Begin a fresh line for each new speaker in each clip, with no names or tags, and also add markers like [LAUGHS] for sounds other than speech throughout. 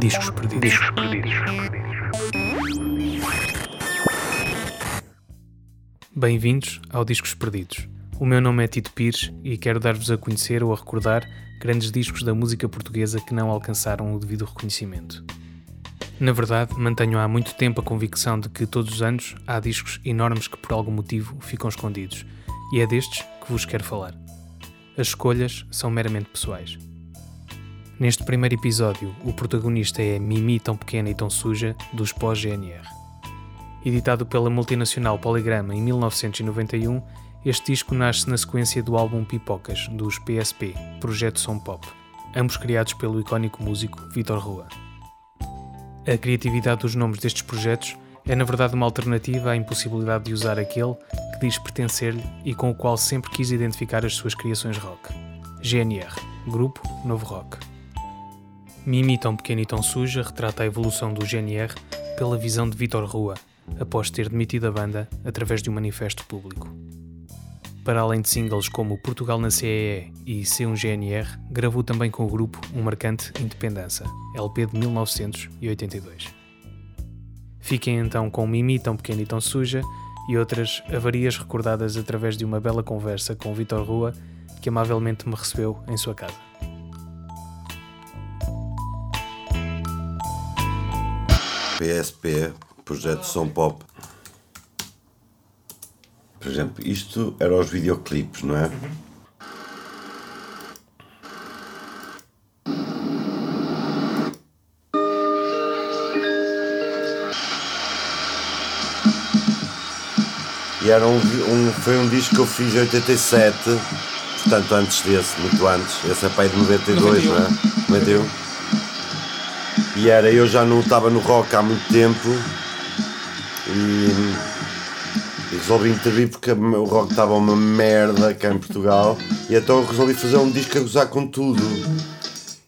Discos perdidos. Discos perdidos. Bem-vindos ao Discos Perdidos. O meu nome é Tito Pires e quero dar-vos a conhecer ou a recordar grandes discos da música portuguesa que não alcançaram o devido reconhecimento. Na verdade, mantenho há muito tempo a convicção de que todos os anos há discos enormes que por algum motivo ficam escondidos, e é destes que vos quero falar. As escolhas são meramente pessoais. Neste primeiro episódio, o protagonista é Mimi Tão Pequena e Tão Suja, dos pós-GNR. Editado pela multinacional Polygrama em 1991, este disco nasce na sequência do álbum Pipocas, dos PSP, Projeto Som Pop, ambos criados pelo icónico músico Vitor Rua. A criatividade dos nomes destes projetos é na verdade uma alternativa à impossibilidade de usar aquele que diz pertencer-lhe e com o qual sempre quis identificar as suas criações rock. GNR Grupo Novo Rock. Mimi Tão Pequena e Tão Suja retrata a evolução do GNR pela visão de Vitor Rua, após ter demitido a banda através de um manifesto público. Para além de singles como Portugal na CEE e C1GNR, gravou também com o grupo um marcante Independência, LP de 1982. Fiquem então com Mimi Tão Pequena e Tão Suja e outras avarias recordadas através de uma bela conversa com Vitor Rua, que amavelmente me recebeu em sua casa.
PSP, Projeto Som Pop. Por exemplo, isto era os videoclipes, não é? E era um, um, foi um disco que eu fiz em 87, portanto antes desse, muito antes. Esse é pai de 92, 91. não é? 91. E era, eu já não estava no rock há muito tempo. E, e resolvi intervir porque o rock estava uma merda cá em Portugal. E então resolvi fazer um disco a gozar com tudo.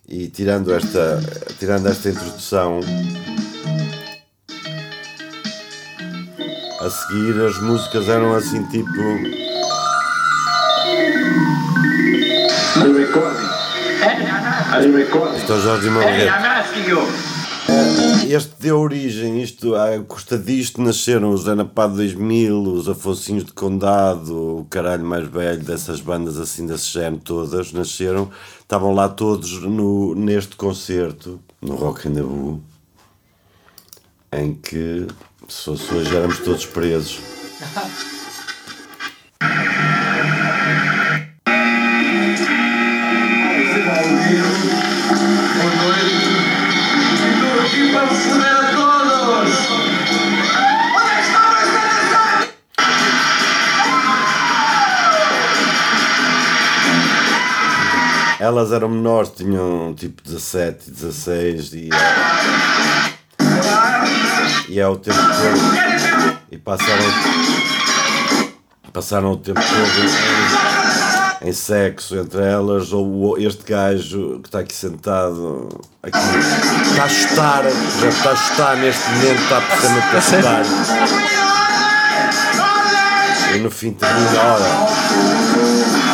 E tirando esta, tirando esta introdução, a seguir as músicas eram assim tipo. Isto é o Jorge Este deu origem, isto, à custa disto nasceram os Anapá 2000, os Afonsinhos de Condado, o caralho mais velho dessas bandas assim desse género todas, nasceram, estavam lá todos no, neste concerto, no Rock and Boo, em que se fosse hoje éramos todos presos. [LAUGHS] Elas eram menores, tinham tipo 17, 16 e. E é o tempo todo. E passaram. Passaram o tempo todo em, em sexo entre elas, ou este gajo que está aqui sentado, aqui, está a chutar, já está a chutar neste momento, está precisamente a chutar. E no fim termina, ora.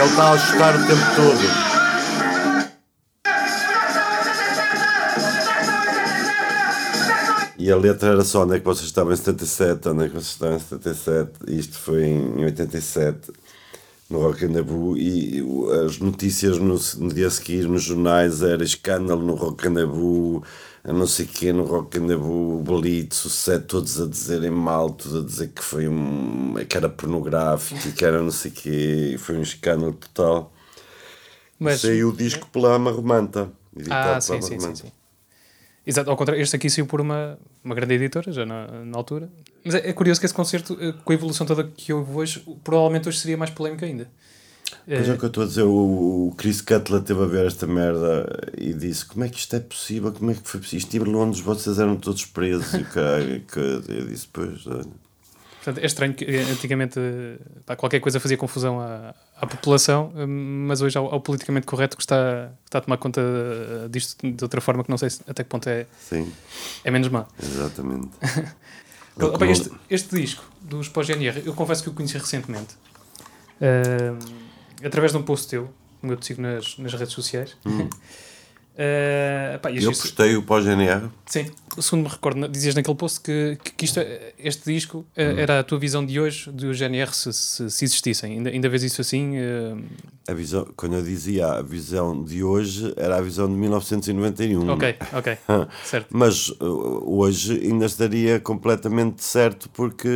Ele está a chutar o tempo todo. E a letra era só onde é que vocês estavam em 77, onde é que vocês estavam em 77. Isto foi em 87, no Rock and Boo, e as notícias no, no, dia a seguir nos jornais era escândalo no Rock and Boo, a não sei quê, no Rock and Blitz, o set, todos a dizerem mal, todos a dizer que foi um. que era pornográfico, que era não sei quê, foi um escândalo total. Mas... Saiu o disco pela Ama Romanta.
Ah, sim, sim, sim, sim. Exato, ao contrário, este aqui saiu por uma, uma grande editora, já na, na altura. Mas é, é, curioso que esse concerto, eh, com a evolução toda que houve hoje, provavelmente hoje seria mais polémico ainda.
Pois é o que eu estou a dizer, o, Chris Cutler teve a ver esta merda e disse como é que isto é possível, como é que foi possível, isto em Londres vocês eram todos presos e o que eu disse, pois, olha.
Portanto, é estranho que eh, antigamente pá, qualquer coisa fazia confusão à, à população, mas hoje ao, ao, politicamente correto que está, que está a tomar conta disto de outra forma que não sei até que ponto é,
Sim.
é menos má.
Exatamente. [LAUGHS]
este, este disco dos pós-GNR, eu confesso que o conheci recentemente. Uh, através de um post teu, como eu te sigo nas, nas redes sociais. Hum.
Uh, [LAUGHS] pá, eu postei o pós-GNR.
Sim, segundo me recordo, dizias naquele post que, que isto, este disco uh, era a tua visão de hoje do GNR se, se, se existissem. Ainda, ainda vês isso assim? Uh...
A visão, quando eu dizia a visão de hoje, era a visão de 1991.
Ok, ok, [LAUGHS] certo.
Mas hoje ainda estaria completamente certo porque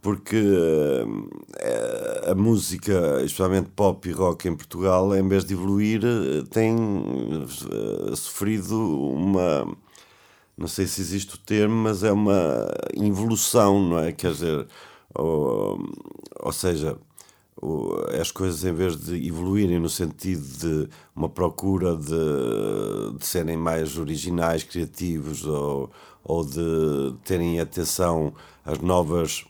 porque uh, a música, especialmente pop e rock em Portugal, em vez de evoluir, eh, tem uh, sofrido uma. Não sei se existe o termo, mas é uma involução, não é? Quer dizer, ou, ou seja, as coisas em vez de evoluírem no sentido de uma procura de, de serem mais originais, criativos ou, ou de terem atenção às novas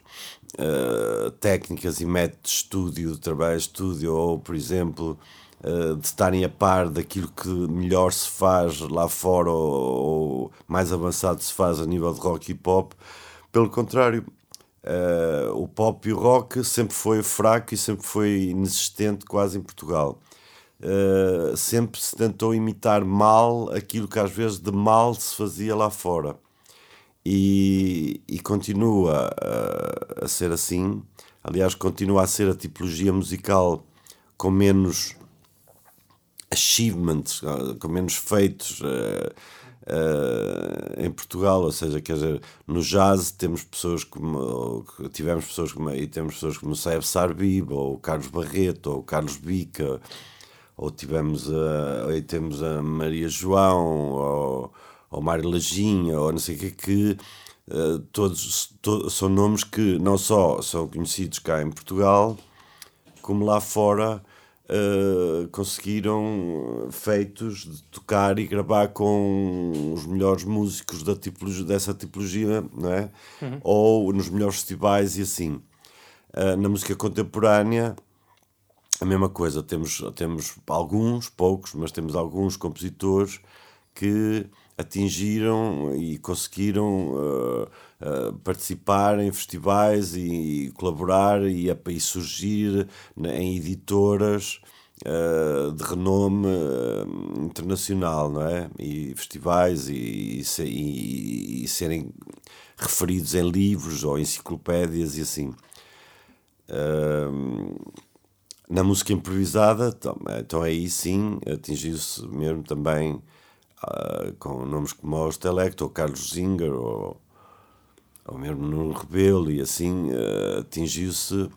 uh, técnicas e métodos de estúdio, de trabalho de estúdio, ou, por exemplo, uh, de estarem a par daquilo que melhor se faz lá fora ou, ou, mais avançado se faz a nível de rock e pop. Pelo contrário, uh, o pop e o rock sempre foi fraco e sempre foi inexistente quase em Portugal. Sempre se tentou imitar mal aquilo que às vezes de mal se fazia lá fora e, e continua a, a, ser assim. Aliás, continua a ser a tipologia musical com menos achievements, com menos feitos uh, uh, em Portugal. Ou seja, quer dizer, no jazz temos pessoas como tivemos pessoas como e temos pessoas como Saeb Sarbib ou Carlos Barreto ou Carlos Bica ou tivemos a, temos a Maria João ou ou Mário Lajinha, ou não sei o que, que uh, todos to, são nomes que não só são conhecidos cá em Portugal, como lá fora uh, conseguiram feitos de tocar e gravar com os melhores músicos da tipologia, dessa tipologia, não é? Uhum. ou nos melhores festivais e assim. Uh, na música contemporânea, a mesma coisa, temos, temos alguns, poucos, mas temos alguns compositores que atingiram e conseguiram uh, uh, participar em festivais e, e colaborar e, e surgir em editoras uh, de renome internacional, não é? E festivais e, e, e, serem referidos em livros ou enciclopédias e assim. na música improvisada, então, então aí sim atingiu-se mesmo também uh, com nomes como o Stelecto, ou Carlos Zinger, ou, ou mesmo Nuno Rebelo, e assim uh, atingiu-se,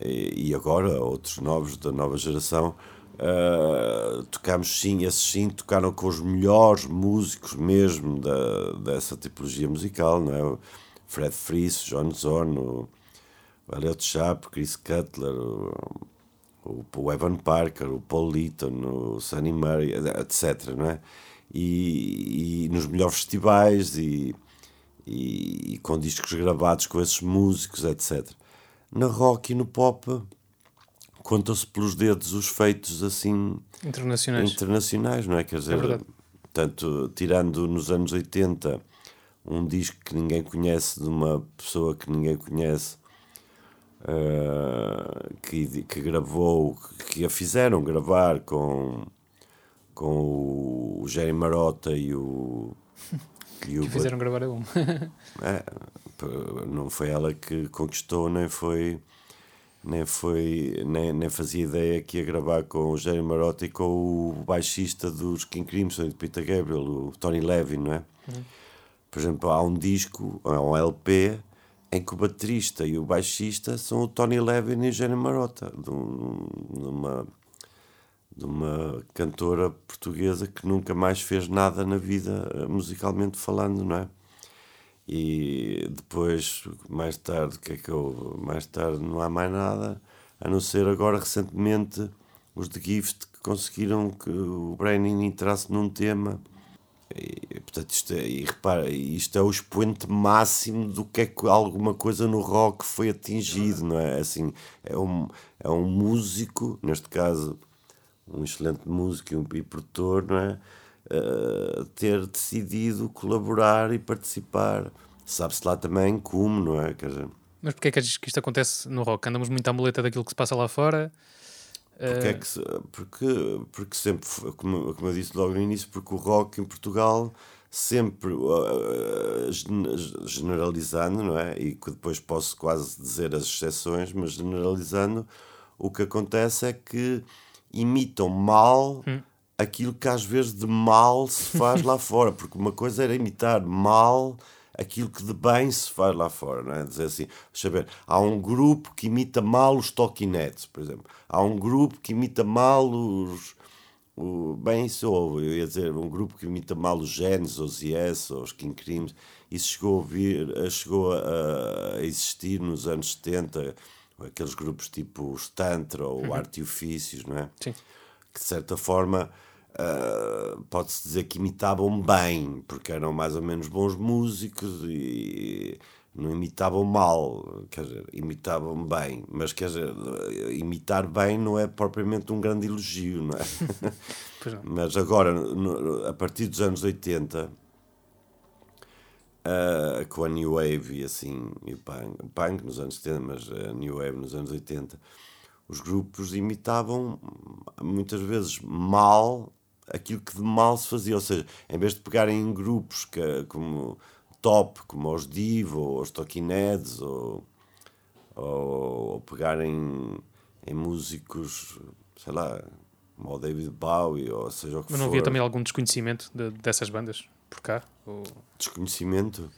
e, e, agora outros novos da nova geração, uh, tocámos sim, esses sim tocaram com os melhores músicos mesmo da, dessa tipologia musical, não é? Fred Fries, John Zorn, o, Elliot Sharp, Chris Cutler, o, o, Evan Parker, o Paul Litton, o Sunny Murray, etc. Não é? E, e nos melhores festivais e, e, e, com discos gravados com esses músicos, etc. Na rock e no pop contam-se pelos dedos os feitos assim
internacionais,
internacionais não é? Quer dizer, é tanto tirando nos anos 80 um disco que ninguém conhece de uma pessoa que ninguém conhece uh, que, que gravou, que a fizeram gravar com com o Jerry Marota e o. [LAUGHS]
E o que fizeram gravar a um. [LAUGHS]
é, não foi ela que conquistou, nem foi. Nem, foi, nem, nem fazia ideia que ia gravar com o Jerry Marotta e com o baixista dos King Crimson, de Peter Gabriel, o Tony Levin, não é? Uhum. Por exemplo, há um disco, há um LP, em que o baterista e o baixista são o Tony Levin e o Jerry Marotta, numa de uma cantora portuguesa que nunca mais fez nada na vida eh, musicalmente falando, não é? E depois, mais tarde, que é que eu, mais tarde não há mais nada, a não ser agora recentemente os de Gift que conseguiram que o Braining entrasse num tema. E, portanto, isto é, e repara, isto é o expoente máximo do que é que alguma coisa no rock foi atingido, não é? Assim, é um, é um músico, neste caso um excelente músico e um produtor, não é? Uh, ter decidido colaborar e participar. Sabe-se lá também como, não é? Quer dizer,
Mas porquê é que achas que isto acontece no rock? Andamos muito à muleta daquilo que se passa lá fora?
Porque, é que se- porque, porque sempre, como, como eu disse logo no início, porque o rock em Portugal sempre uh, gen- generalizando, não é? E que depois posso quase dizer as exceções, mas generalizando, o que acontece é que imitam mal aquilo que às vezes de mal se faz lá [LAUGHS] fora, porque uma coisa era imitar mal aquilo que de bem se faz lá fora, não é? Dizer assim, ver, há um grupo que imita mal os Heads, por exemplo, há um grupo que imita mal os. O, bem, isso houve, eu ia dizer, um grupo que imita mal os Genes, os Yes, ou os King Crims, isso chegou a, vir, chegou a, a existir nos anos 70, aqueles grupos tipo os Tantra ou Arte e Ofícios, não é?
Sim.
que de certa forma ah, pode-se dizer que imitavam bem, porque eram mais ou menos bons músicos e não imitavam mal, quer dizer, imitavam bem, mas quer dizer, imitar bem não é propriamente um grande elogio, não é? [LAUGHS]
Não.
Mas agora, no- a partir dos anos 80, ah, com a New Wave e assim, e o punk, punk nos anos 70, mas a New Wave nos anos 80, os grupos imitavam muitas vezes mal aquilo que de mal se fazia. Ou seja, em vez de pegarem em grupos que, como top, como os Divo, ou os Talking Heads, ou, ou, ou pegarem em músicos, sei lá, como o David Bowie, ou seja o que
Mas não
for.
havia também algum desconhecimento de- dessas bandas por cá? Ou,
Desconhecimento.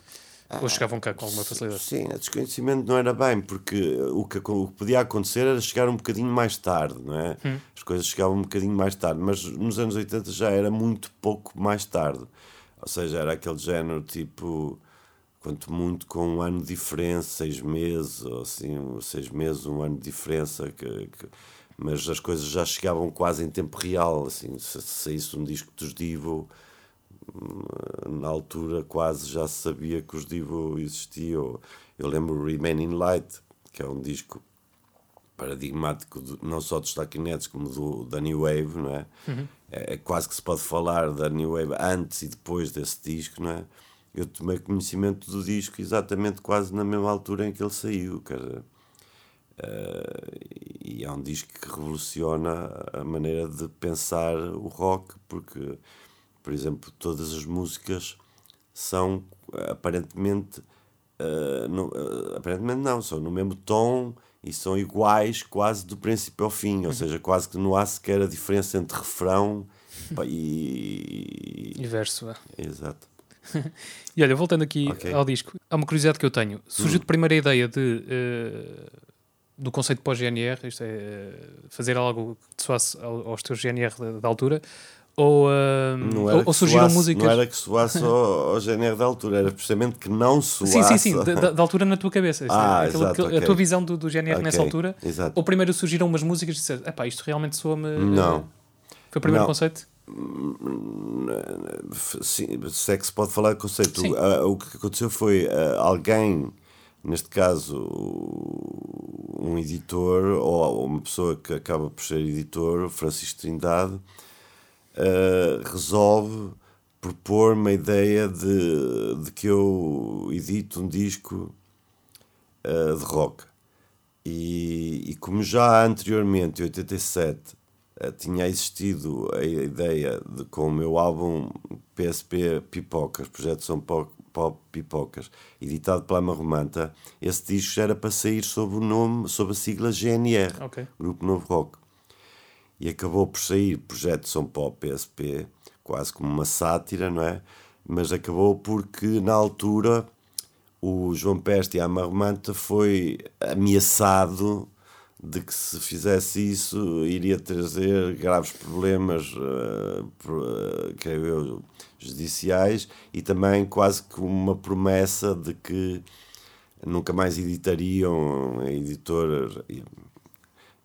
ou chegavam cá com alguma facilidade?
Sim, desconhecimento não era bem, porque o que, o que podia acontecer era chegar um bocadinho mais tarde, não é? As coisas chegavam um bocadinho mais tarde, mas nos anos 80 já era muito pouco mais tarde. Ou seja, era aquele género tipo, quanto muito com um ano de diferença, seis meses, ou assim, seis meses, um ano de diferença, que, que- mas as coisas já chegavam quase em tempo real, assim, se, se saísse um disco dos Divo, na altura quase já se sabia que os Divo existiam. Eu lembro o Remaining Light, que é um disco paradigmático de- não só dos Taquinetes como do, da New Wave, não é? é? é quase que se pode falar da New Wave antes e depois desse disco, não é? Eu tomei conhecimento do disco exatamente quase na mesma altura em que ele saiu, quer dizer, eh, e é um disco que revoluciona a maneira de pensar o rock, porque, por exemplo, todas as músicas são aparentemente, eh, não, eh, aparentemente não, são no mesmo tom e são iguais quase do princípio ao fim, ou seja, quase que não há sequer a diferença entre refrão e.
E verso.
Exato. [LAUGHS]
E olha, voltando aqui
Ok.
ao disco, há uma curiosidade que eu tenho. Surgiu de primeira ideia de, eh, do conceito pós-GNR, isto é, fazer algo que soasse ao- aos teus GNR da, da altura, ou,
Não
ou, ou surgiram
soasse-
músicas.
Não era que soasse ao, ao GNR da altura, era precisamente que não soasse.
Sim, sim, sim, da, altura na tua cabeça. É
Ah,
aquilo
exato,
que-
ok.
A tua visão do, do GNR nessa
Ok,
altura.
Exato.
Ou primeiro surgiram umas músicas e disseste, epá, isto realmente soa-me.
Não.
Foi o primeiro
Não.
conceito?
Sim, se é que se pode falar de conceito.
Sim.
Ah, o que aconteceu foi ah, alguém, neste caso um editor, ou uma pessoa que acaba por ser editor, o Francisco Trindade, ah, resolve propor-me a ideia de, de que eu edito um disco ah, de rock. E, e como já anteriormente, em 87, eh, tinha existido a ideia de com o meu álbum PSP Pipocas, Projeto São Pop, Pop Pipocas, editado pela Marromanta, esse disco já era para sair sob o nome, sob a sigla GNR,
Ok.
Grupo Novo Rock. E acabou por sair Projeto São Pop PSP, quase como uma sátira, não é? Mas acabou porque na altura o João Peste e a Marmanta foi ameaçado de que se fizesse isso iria trazer graves problemas pro- eh, creio eu, judiciais e também quase que uma promessa de que nunca mais editariam editoras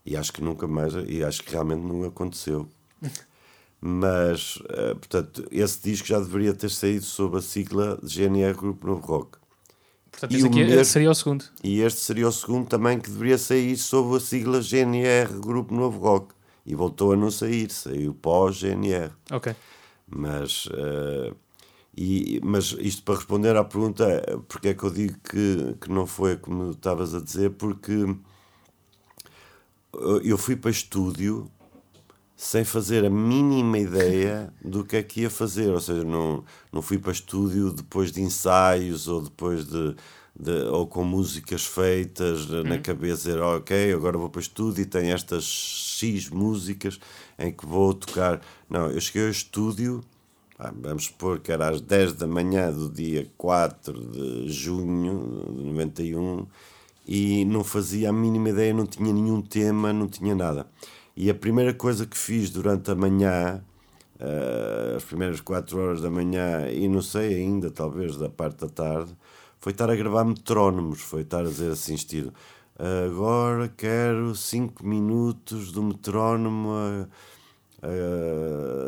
e acho que nunca mais e acho que realmente não aconteceu mas eh, portanto esse disco já deveria ter saído sob a sigla de GNR Grupo Novo Rock
Portanto,
E o
aqui
mesmo-
seria o segundo.
e este seria o segundo também que deveria sair sob a sigla GNR Grupo Novo Rock. E voltou a não sair, saiu pós-GNR.
Ok.
Mas. eh, E, mas isto para responder à pergunta, porque é que eu digo que, que não foi como estavas a dizer, porque eu fui para estúdio sem fazer a mínima ideia do que é que ia fazer, ou seja, não, não fui para estúdio depois de ensaios ou depois de, de ou com músicas feitas uhum. na cabeça, dizer, oh, ok, agora vou para estúdio e tenho estas X músicas em que vou tocar. Não, eu cheguei ao estúdio vamos supor que era às 10 da manhã do dia 4 de junho de 91 e não fazia a mínima ideia, não tinha nenhum tema, não tinha nada. E a primeira coisa que fiz durante a manhã, uh, as primeiras 4 horas da manhã, e não sei ainda, talvez da parte da tarde, foi estar a gravar metrónomos, foi estar a dizer assim, estilo, agora quero 5 minutos do metrónomo. Uh,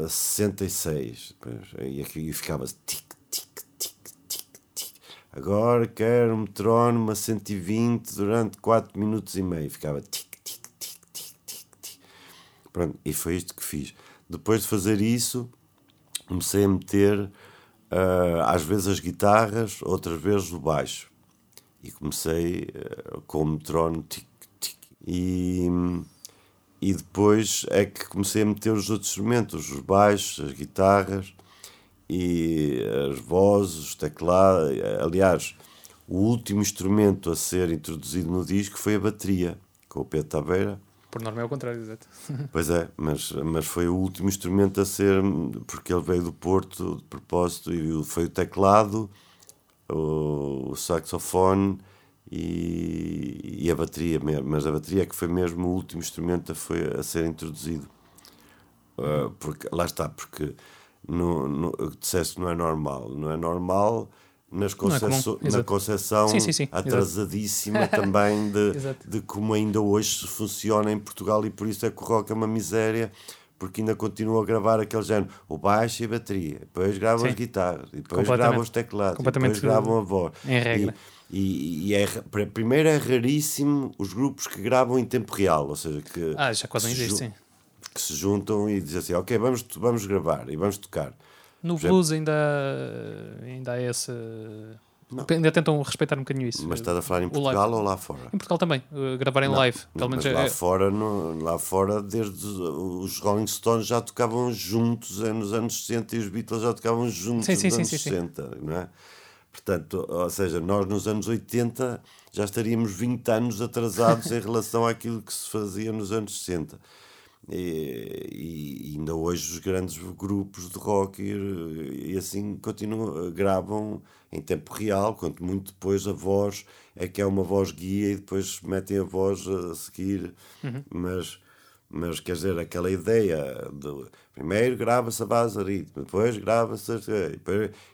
uh, 66. E aqui ficava tic. Agora quero um metrónomo a 120 durante 4 minutos e meio. Ficava tic, tic, tic, tic, tic, tic. Pronto, e foi isto que fiz. Depois de fazer isso, comecei a meter uh, às vezes as guitarras, outras vezes o baixo. E comecei uh, com o metrónomo tic, tic. E e depois é que comecei a meter os outros instrumentos, os baixos, as guitarras e as vozes, os teclados. Aliás, o último instrumento a ser introduzido no disco foi a bateria, com o Pedro Tabeira.
Por norma é o contrário, exato. [LAUGHS]
Pois é, mas, mas foi o último instrumento a ser, porque ele veio do Porto de propósito, e foi o teclado, o, o saxofone e, e, a bateria mesmo, mas a bateria é que foi mesmo o último instrumento a, foi a ser introduzido. Uh, porque, lá está, porque no, no, disseste que não é normal. Não é normal nas é na concepção sim, sim, sim. atrasadíssima também de, [LAUGHS] de como ainda hoje funciona em Portugal e por isso é que o rock é uma miséria porque ainda continua a gravar aquele género, o baixo e a bateria, depois gravam as guitarras, depois gravam os teclados, depois gravam a voz.
Em regra.
E, e, e é, primeiro é raríssimo os grupos que gravam em tempo real, ou seja, que.
Ah, já quase não existe, sim.
Que se juntam e dizem assim, ok, vamos, vamos gravar e vamos tocar.
No blues ainda, ainda há essa. Não. Ainda tentam respeitar um bocadinho isso.
Mas estás a falar em Portugal ou lá fora?
Em Portugal também, uh, gravar em não, live.
Menos lá, é... fora, no, lá fora, desde os Rolling Stones já tocavam juntos nos anos 60 e os Beatles já tocavam juntos sim, sim, nos sim, anos sim, 60, não é? Portanto, ou seja, nós nos anos 80 já estaríamos 20 anos atrasados em relação àquilo que se fazia nos anos 60. E, e ainda hoje os grandes grupos de rock e, e, assim continuam, gravam em tempo real, quanto muito depois a voz é que é uma voz guia e depois metem a voz a seguir. Uhum. Mas mas quer dizer, aquela ideia de primeiro grava-se a base de ritmo, depois grava-se.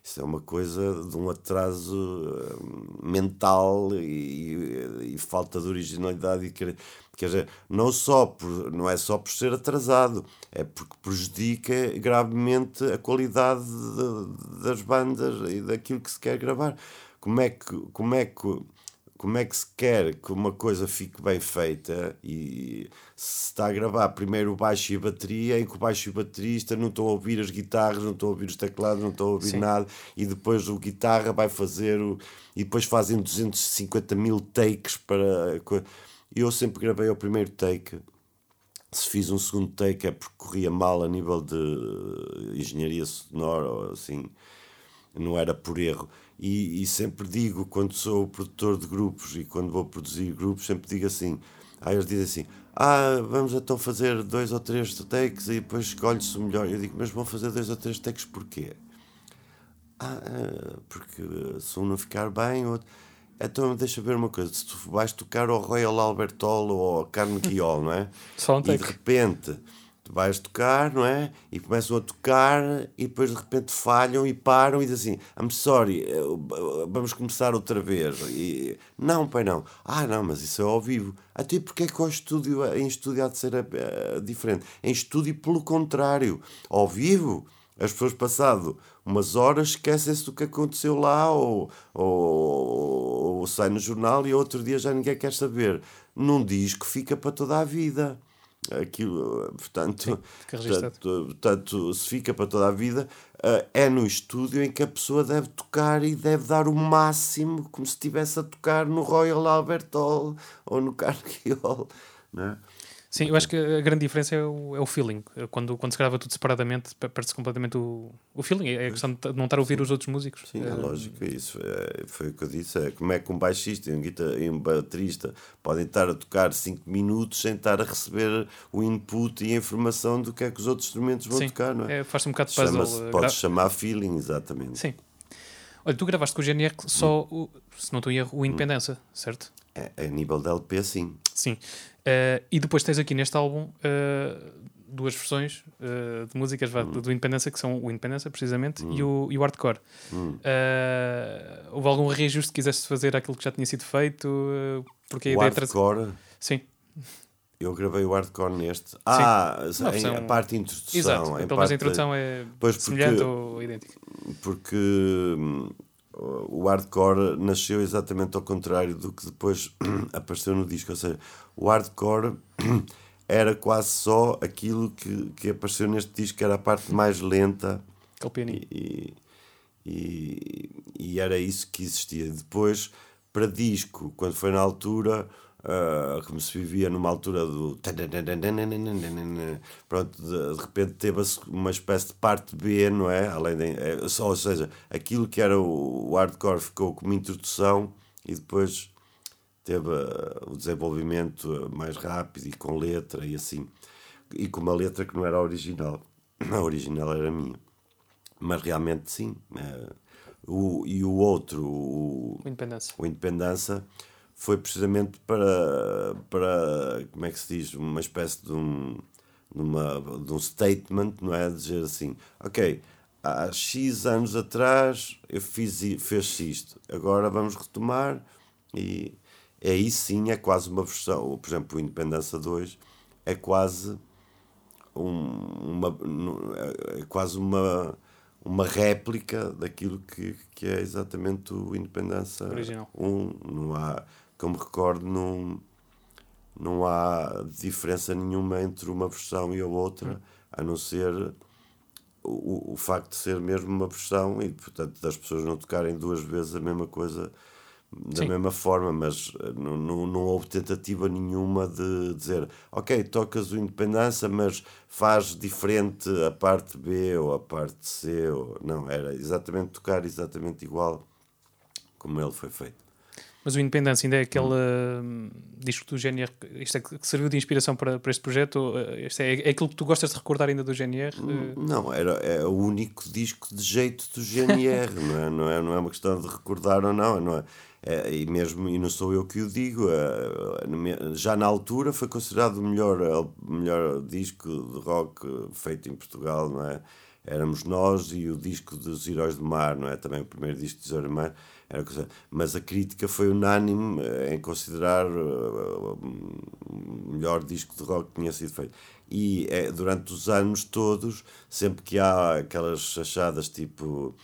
Isso é uma coisa de um atraso eh, mental e, e falta de originalidade. E, quer dizer, não, só por, não é só por ser atrasado, é porque prejudica gravemente a qualidade de, das bandas e daquilo que se quer gravar. Como é que. Como é que como é que se quer que uma coisa fique bem feita e se está a gravar primeiro o baixo e a bateria, em que o baixo e o baterista não estão a ouvir as guitarras, não estão a ouvir os teclados, não estão a ouvir Sim. nada, e depois o guitarra vai fazer o, e depois fazem 250 mil takes para. Eu sempre gravei o primeiro take. Se fiz um segundo take é porque corria mal a nível de engenharia sonora assim, não era por erro e, e, sempre digo, quando sou produtor de grupos e quando vou produzir grupos, sempre digo assim. Aí eles dizem assim: Ah, vamos então fazer dois ou três takes e depois escolhe-se o melhor. Eu digo: Mas vão fazer dois ou três takes porquê? Ah, eh, porque se um não ficar bem, outro. Então deixa ver uma coisa: se tu vais tocar ao Royal Albert Hall ou ao Carnegie Hall, não é? [LAUGHS]
Só um.
E de repente tu vais tocar, não é? E começam a tocar e depois de repente falham e param e dizem assim: I'm sorry, vamos começar outra vez. E, não, pai, não. Ah, não, mas isso é ao vivo. Até porque é que o estúdio, em estúdio há de ser uh, diferente? Em estúdio, pelo contrário, ao vivo. As pessoas, passado umas horas, esquecem-se do que aconteceu lá, ou, ou, ou sai no jornal e outro dia já ninguém quer saber. Num disco fica para toda a vida aquilo, portanto, portanto, portanto, se fica para toda a vida, eh, é no estúdio em que a pessoa deve tocar e deve dar o máximo, como se estivesse a tocar no Royal Albert Hall ou no Carnegie Hall, não é?
Sim, eu acho que a grande diferença é o, é o feeling. Quando, quando se grava tudo separadamente, pe- perde-se completamente o, o feeling. É a questão de não estar a ouvir os outros músicos.
Sim, é
Eh,
lógico, isso é, foi o que eu disse. É como é que um baixista e um, guitar, e um baterista podem estar a tocar 5 minutos sem estar a receber o input e a informação do que é que os outros instrumentos vão
Sim,
tocar, não é?
é, faz-se um bocado de puzzle.
Chama-se-
eh,
pode
gra-
chamar feeling, exatamente.
Sim. Olha, tu gravaste com o GNR só,
Hum.
o, se não estou em erro, o Independência, certo?
É, a nível de LP, sim.
Sim. Eh, e depois tens aqui neste álbum eh, duas versões eh, de músicas vá,
Hum.
do Independência, que são o Independência, precisamente, e, o, e o Hardcore.
Hum.
Eh, houve algum reajuste que quiseste fazer àquilo que já tinha sido feito? porque
O hardcore,
Sim,
eu gravei o hardcore neste. Ah, em- a parte de introdução.
exato. Pelo menos a introdução é
Pois, porque-
semelhante ou idêntica.
porque hum, o hardcore nasceu exatamente ao contrário do que depois [CLEARS THROAT] apareceu no disco. Ou seja, o hardcore [CLEARS THROAT] era quase só aquilo que, que apareceu neste disco, que era a parte mais lenta e, e, e era isso que existia. Depois, para disco, quando foi na altura, ah, como se vivia numa altura do. Pronto, de, de repente teve uma espécie de parte B, não é? Além de, é, só, ou seja, aquilo que era o, o hardcore ficou como introdução e depois teve ah, o desenvolvimento mais rápido e com letra e assim. E com uma letra que não era a original. [CLEARS THROAT] A original era minha. Mas realmente sim. eh, o, e o outro, o,
O Independência.
o Independência, foi precisamente para, para, como é que se diz, uma espécie de um, de uma, de um statement, não é? Dizer assim, ok, há X anos atrás eu fiz, fez isto, agora vamos retomar e aí sim é quase uma versão, por exemplo, o Independência 2 é quase um- uma, é quase uma, uma réplica daquilo que, que é exatamente o Independência
Original.
1. Não há, como recordo, não, não há diferença nenhuma entre uma versão e a outra, a não ser o, o facto de ser mesmo uma versão e, portanto, das pessoas não tocarem duas vezes a mesma coisa da
Sim.
mesma forma, mas eh, não, não, não houve tentativa nenhuma de dizer ok, tocas o Independência, mas faz diferente a parte B ou a parte C. Ou... Não, era exatamente tocar exatamente igual como ele foi feito.
Mas o Independência ainda é aquele hum, disco do GNR, isto é que serviu de inspiração para, para este projeto? ou, eh, Isto é, é aquilo que tu gostas de recordar ainda do GNR? Eh,
Não, era, é o único disco de jeito do GNR, [LAUGHS] não, é, não, é, não é uma questão de recordar ou não, não é, é, e mesmo, e não sou eu que o digo, é, me- já na altura foi considerado o melhor, o melhor disco de rock feito em Portugal, não é? Éramos nós e o disco dos Heróis do Mar, não é? Também o primeiro disco dos Heróis do Mar. Mas a crítica foi unânime em considerar eh, o melhor disco de rock que tinha sido feito. E eh, durante os anos todos, sempre que há aquelas chachadas tipo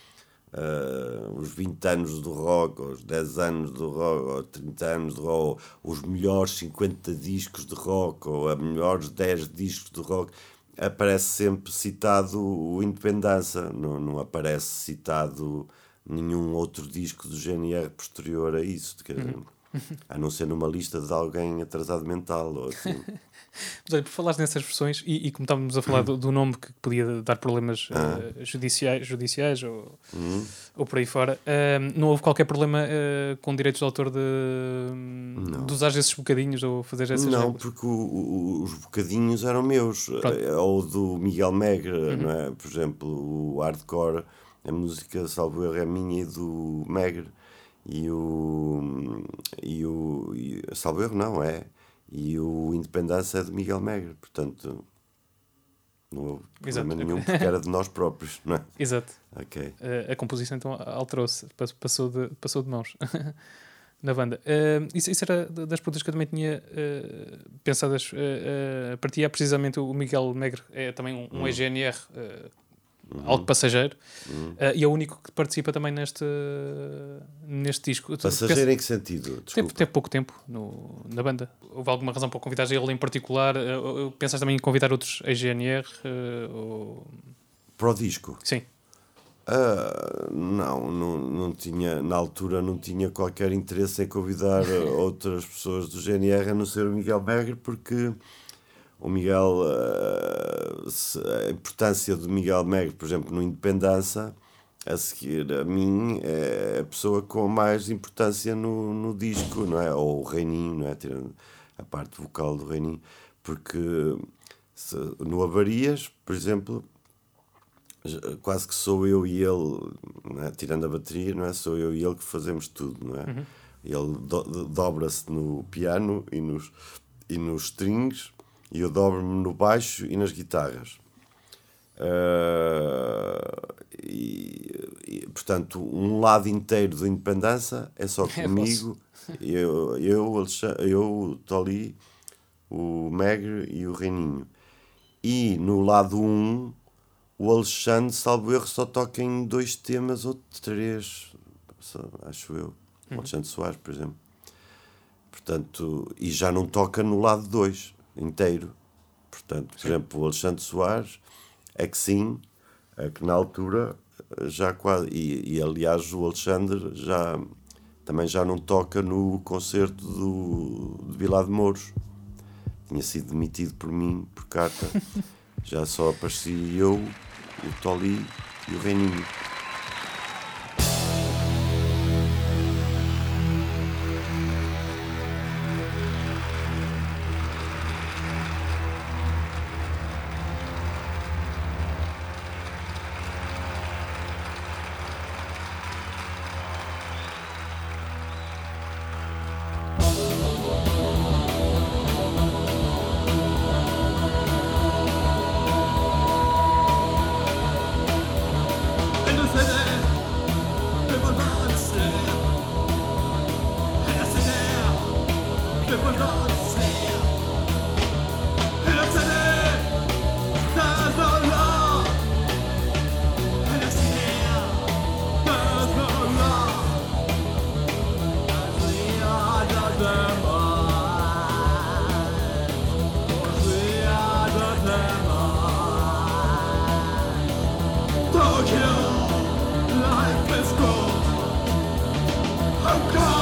eh, os 20 anos do rock, ou os 10 anos do rock, ou 30 anos do rock, ou os melhores 50 discos de rock, ou os melhores 10 discos de rock, aparece sempre citado o Independência, não, não aparece citado nenhum outro disco do GNR posterior a isso, quer dizer, a não ser numa lista de alguém atrasado mental. Ou assim. [LAUGHS]
Mas olha, por falares nessas versões, e, e como estávamos a falar do, do nome que podia dar problemas
Ah.
eh, judiciais, judiciais ou,
Hum?
ou por aí fora, eh, não houve qualquer problema eh, com direitos de autor de, de usar esses bocadinhos ou fazer essas
Não,
regras?
porque o- o- os bocadinhos eram meus,
Pronto. Uhum.
ou do Miguel Megre, não é? Por exemplo, o hardcore, a música salvo erro é minha e do Megre, e o, e o e, salvo erro não é, e o Independência é do Miguel Megre, portanto não houve
Exato,
problema nenhum porque era de nós próprios, não é? [LAUGHS]
Exato.
Ok.
Eh, a composição então alterou-se, pass- passou de, passou de mãos [LAUGHS] na banda. Eh, isso, isso era da- das perguntas que eu também tinha eh, pensadas uh, uh, para ti. É precisamente o Miguel Megre, é também um, um ex-GNR, eh, algo passageiro, uh, e é o único que participa também neste, neste disco.
Passageiro em que sentido?
Teve, teve pouco tempo no, na banda. Houve alguma razão para convidar ele em particular? Uh, pensas também em convidar outros ex-GNR? Uh, ou...
Para o disco?
Sim.
Uh, não, não, não tinha, na altura não tinha qualquer interesse em convidar [LAUGHS] outras pessoas do GNR a não ser o Miguel Megre, porque o Miguel, uh, a importância do Miguel Megre, por exemplo, no Independência, a seguir a mim, é a pessoa com mais importância no, no disco, não é? Ou o Reininho, não é? Tirando a parte vocal do Reininho, porque se, no Avarias, por exemplo quase que sou eu e ele, é? tirando a bateria, não é? Sou eu e ele que fazemos tudo, não é? Uhum. Ele do, dobra-se no piano e nos, e nos strings, e eu dobro-me no baixo e nas guitarras. Uh, e, e, portanto, um lado inteiro da independência é só [LAUGHS] é comigo, eu, eu, Alexandre, eu, o Toli, o Megre e o Reininho. E no lado 1, um, o Alexandre, salvo erro, só toca em dois temas ou três, acho eu. Uhum. Alexandre Soares, por exemplo. Portanto, e já não toca no lado 2 inteiro. Portanto, por sim. exemplo, o Alexandre Soares é que sim, é que na altura já quase. E, e aliás, o Alexandre já também já não toca no concerto do, de Vila de Mouros. Tinha sido demitido por mim, por carta. [LAUGHS] já só aparecia eu o Toli e o Reininho. Come.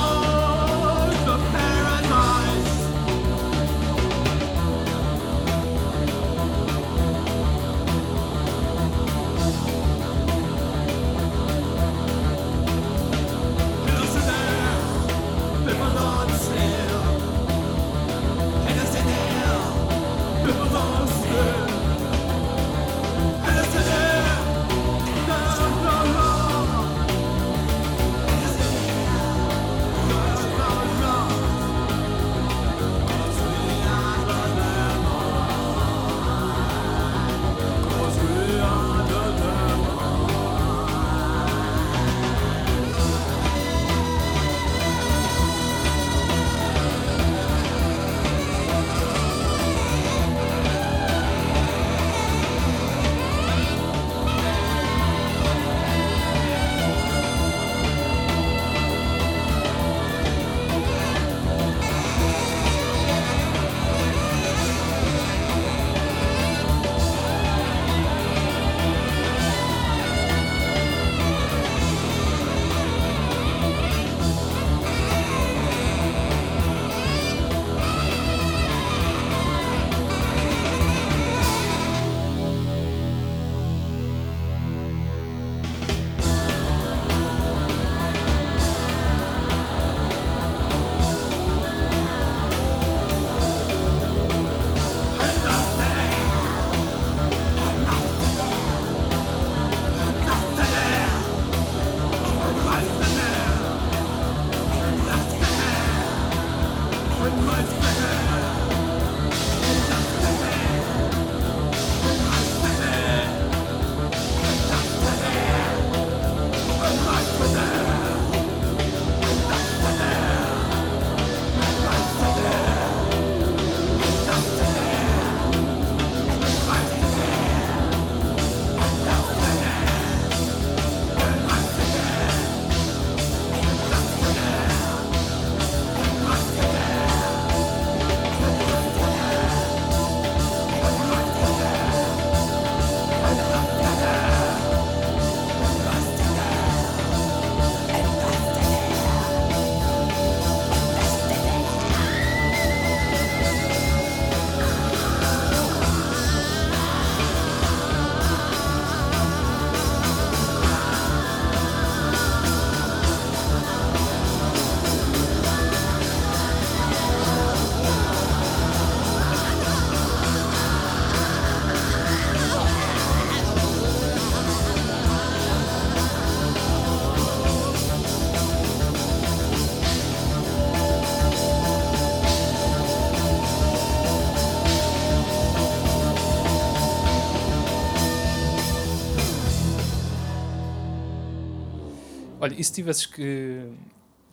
Olha, e se tivesses que.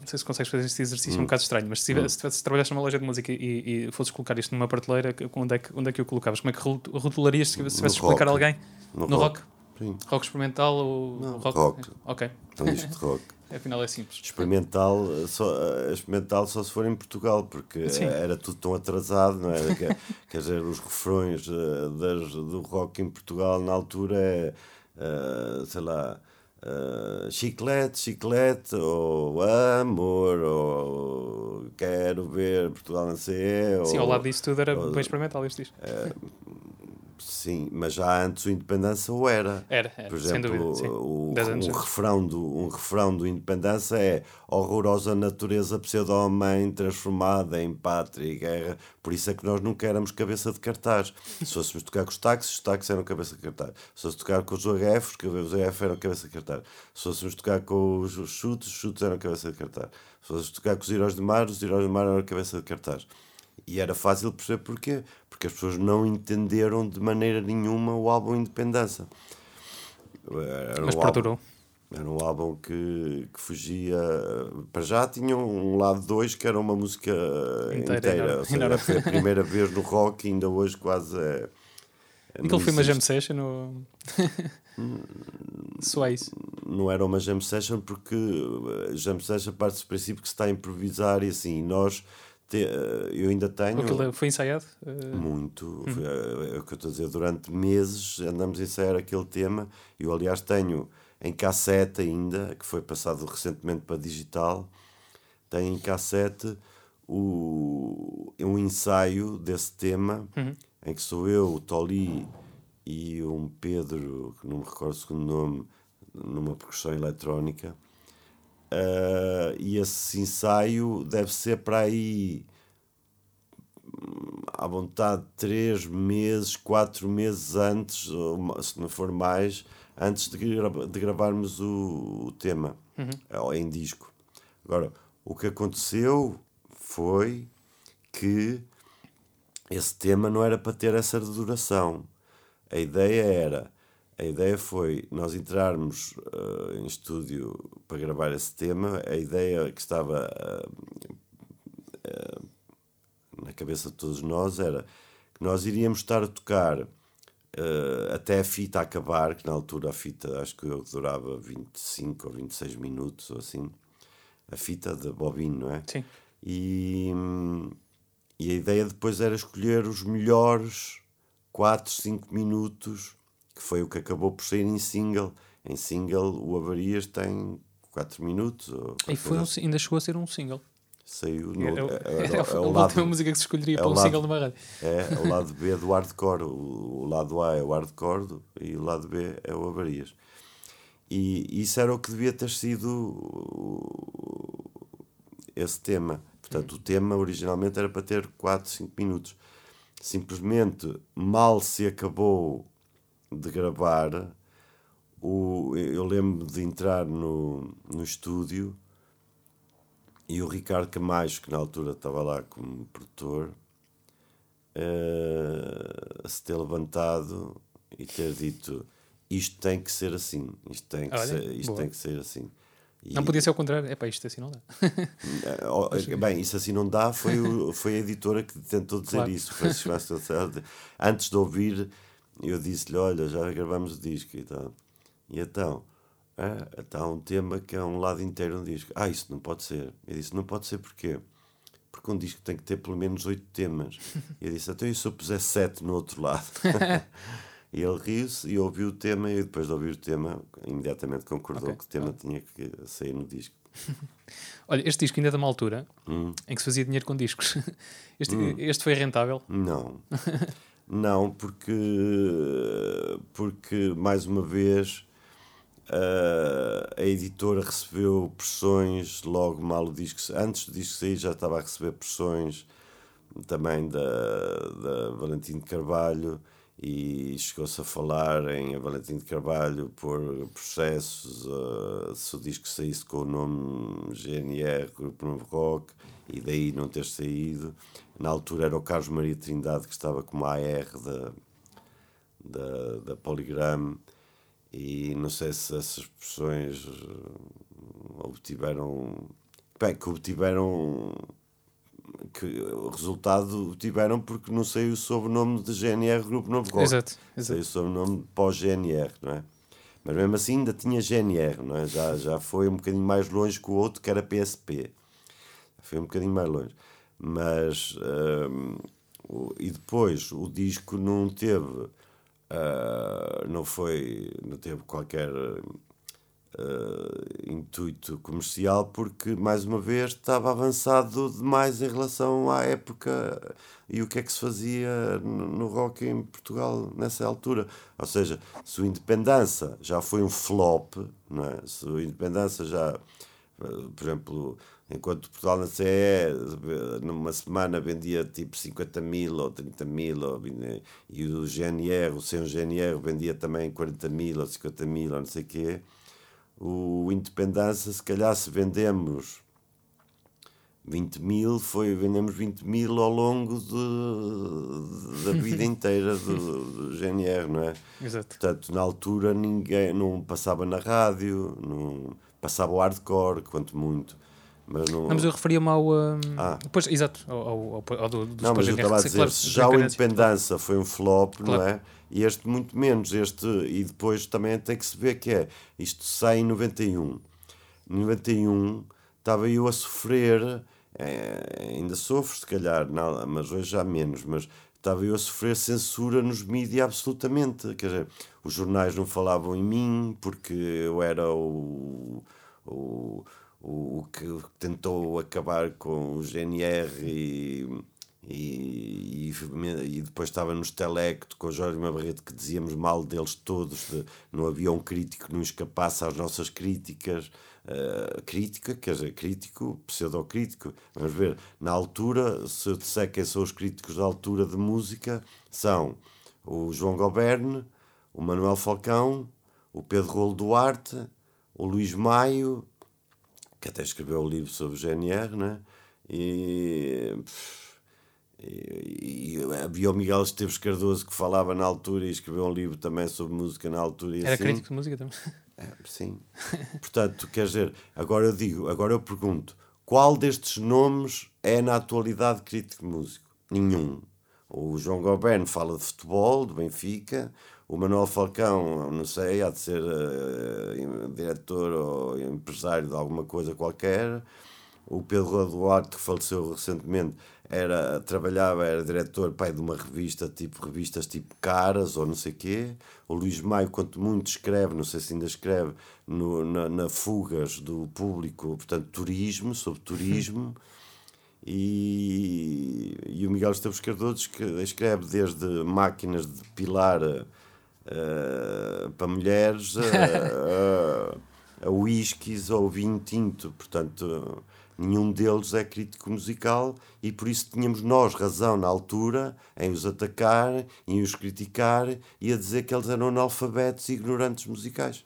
Não sei se consegues fazer este exercício hum. um bocado estranho, mas se, tivesse, hum. se tivesses trabalhaste numa loja de música e, e fosses colocar isto numa prateleira, onde é que, onde é que o colocavas? Como é que rotularias se tivesses explicar a alguém?
No, no rock? rock?
Rock experimental ou
Não, rock? rock?
Ok.
Então isto de rock. [LAUGHS]
Afinal é simples.
Experimental só, experimental só se for em Portugal, porque Sim. era tudo tão atrasado, não é? quer, [LAUGHS] quer dizer, os refrões das, do rock em Portugal na altura é, uh, sei lá, uh, chiclete, chiclete, ou amor, ou quero ver Portugal na CE.
Sim, ou, ao lado disso tudo era ou, bem experimental este disco.
Sim, mas já antes o Independência o era.
Era, era
Por exemplo, dúvida, o, um, refrão do, um refrão do Independência é horrorosa natureza pseudo-homem transformada em pátria e guerra. Por isso é que nós nunca éramos cabeça de cartaz. Se fôssemos tocar com os táxis, os táxis eram cabeça de cartaz. Se fôssemos tocar com os UHF, os UHF eram cabeça de cartaz. Se fôssemos tocar com os chutes, os chutes eram cabeça de cartaz. Se fôssemos tocar com os heróis de mar, os heróis de mar eram cabeça de cartaz. E era fácil perceber porquê. Porque as pessoas não entenderam de maneira nenhuma o álbum Independência.
Era Mas um perdurou.
Álbum, era um álbum que, que fugia. Para já tinha um lado 2 que era uma música inteira. inteira. Ou seja, foi a primeira [LAUGHS] vez no rock e ainda hoje quase é.
é Aquilo foi uma jam session no... [LAUGHS] Só é isso.
Não era uma jam session porque jam session parte do princípio que se está a improvisar e assim, nós eh, eu ainda tenho.
Aquilo foi ensaiado?
Muito. Uhum. Foi, é, é o que eu estou a dizer. Durante meses andamos a ensaiar aquele tema. Eu, aliás, tenho em cassete ainda, que foi passado recentemente para digital, tenho em cassete o, um ensaio desse tema, uhum. em que sou eu, o Toli e um Pedro, que não me recordo o segundo nome, numa percussão eletrónica Uh, e esse ensaio deve ser para aí à vontade três meses, quatro meses antes, ou se não for mais, antes de, gra de gravarmos o, o tema uhum. em disco. Agora, o que aconteceu foi que esse tema não era para ter essa duração. A ideia era a ideia foi nós entrarmos uh, em estúdio para gravar esse tema. A ideia que estava uh, uh, na cabeça de todos nós era que nós iríamos estar a tocar até a fita acabar, que na altura a fita acho que eu durava 25 ou 26 minutos ou assim. A fita de bobino, não é?
Sim.
E, e a ideia depois era escolher os melhores 4, 5 minutos que foi o que acabou por sair em single. Em single, o Avarias tem 4 minutos.
e foi um, ainda chegou a ser um single.
Saiu no,
é, é, é, é, a última música que se escolheria para um lado, single de uma rádio.
É, o lado B do hardcore. O, o lado A é o hardcore e o lado B é o Avarias. E isso era o que devia ter sido esse tema. Portanto, o tema originalmente era para ter 4, 5 minutos. Simplesmente mal se acabou de gravar, o, eu lembro de entrar no, no estúdio e o Ricardo Camacho, que na altura estava lá como produtor, uh, se ter levantado e ter dito isto tem que ser assim, isto tem que, Olha, ser, isto tem que ser assim.
E, não podia ser ao contrário, é para isto assim não dá. [LAUGHS]
Eh, bem, isso assim não dá, foi, o, foi a editora que tentou dizer claro. isso. [LAUGHS] Antes de ouvir eu disse-lhe: Olha, já gravamos o disco e tal. E então, é, está um tema que é um lado inteiro do disco. Ah, isso não pode ser. Eu disse: Não pode ser porquê? Porque um disco tem que ter pelo menos oito temas. E eu disse: Então, e se eu puser sete no outro lado? [LAUGHS] e ele riu-se e ouviu o tema. E depois de ouvir o tema, imediatamente concordou okay. que o tema tinha que sair no disco. [LAUGHS]
Olha, este disco ainda é de uma altura hum. em que se fazia dinheiro com discos. [LAUGHS] Este, hum. este foi rentável?
Não. Não, porque, porque mais uma vez a, a editora recebeu pressões logo mal o disco. Antes do disco sair já estava a receber pressões também da, da Valentim de Carvalho e chegou-se a falar em Valentim de Carvalho por processos uh, se o disco saísse com o nome GNR, Grupo Novo Rock, e daí não ter saído. Na altura era o Carlos Maria Trindade que estava como AR da, da, da Polygram e não sei se essas pessoas obtiveram. Bem, que obtiveram. Que o resultado obtiveram porque não sei o sobrenome de GNR Grupo Novo Rock.
Exato, exato.
Sei o sobrenome pós-GNR, não é? Mas mesmo assim ainda tinha GNR, não é? Já, já foi um bocadinho mais longe que o outro, que era PSP. Foi um bocadinho mais longe. Mas. Um, e depois o disco não teve. Uh, não foi. não teve qualquer. Uh, intuito comercial porque mais uma vez estava avançado demais em relação à época e o que é que se fazia no, rock em Portugal nessa altura ou seja, se o Independência já foi um flop não é? se o Independência já por exemplo enquanto Portugal na CE numa semana vendia tipo 50 mil ou 30 mil ou, e o GNR, o sem GNR vendia também 40 mil ou 50 mil ou não sei o quê o Independência, se calhar se vendemos 20 mil, foi, vendemos 20 mil ao longo de, da vida [LAUGHS] inteira do, do, GNR, não é?
Exato.
Portanto, na altura ninguém, não passava na rádio, não passava o hardcore, quanto muito. Mas, não...
não mas eu referia-me ao. Um... Ah. Pois, exato, ao, ao, ao, ao do, dos
Não, mas eu estava a dizer, se já o Independência foi um flop, claro. não é? E este muito menos, este, e depois também tem que se ver que é, isto sai em 91. Em 91 estava eu a sofrer, é, ainda sofro se calhar, não, mas hoje já menos, mas estava eu a sofrer censura nos mídias absolutamente, quer dizer, os jornais não falavam em mim porque eu era o, o, o, que tentou acabar com o GNR e e, e, e, depois estava nos Telecto com o Jorge Mabarreto que dizíamos mal deles todos, de, não havia um crítico que não escapasse às nossas críticas. Uh, crítica, quer dizer, crítico, pseudocrítico. Vamos ver, na altura, se eu disser quem são os críticos da altura de música, são o João Goberne, o Manuel Falcão, o Pedro Rolo Duarte, o Luís Maio, que até escreveu o livro sobre o GNR, né? e. Pff, e, e, havia o Miguel Esteves Cardoso que falava na altura e escreveu um livro também sobre música na altura.
Era
assim.
crítico de música também.
É, sim. Portanto, quer dizer, agora eu digo, agora eu pergunto: qual destes nomes é na atualidade crítico de músico? Nenhum. O João Goberno fala de futebol, do Benfica. O Manuel Falcão, não sei, há de ser uh, diretor ou empresário de alguma coisa qualquer. O Pedro Duarte, que faleceu recentemente, era, trabalhava, era diretor pai de uma revista, tipo revistas tipo Caras ou não sei quê. O Luís Maio, quanto muito, escreve, não sei se ainda escreve, no, na, na fugas do público, portanto, turismo, sobre turismo. [LAUGHS] E, e o Miguel Esteves Cardoso escreve desde máquinas de pilar uh, para mulheres a, [LAUGHS] a, a whiskies ou vinho tinto, portanto nenhum deles é crítico musical e por isso tínhamos nós razão na altura em os atacar, em os criticar e a dizer que eles eram analfabetos e ignorantes musicais.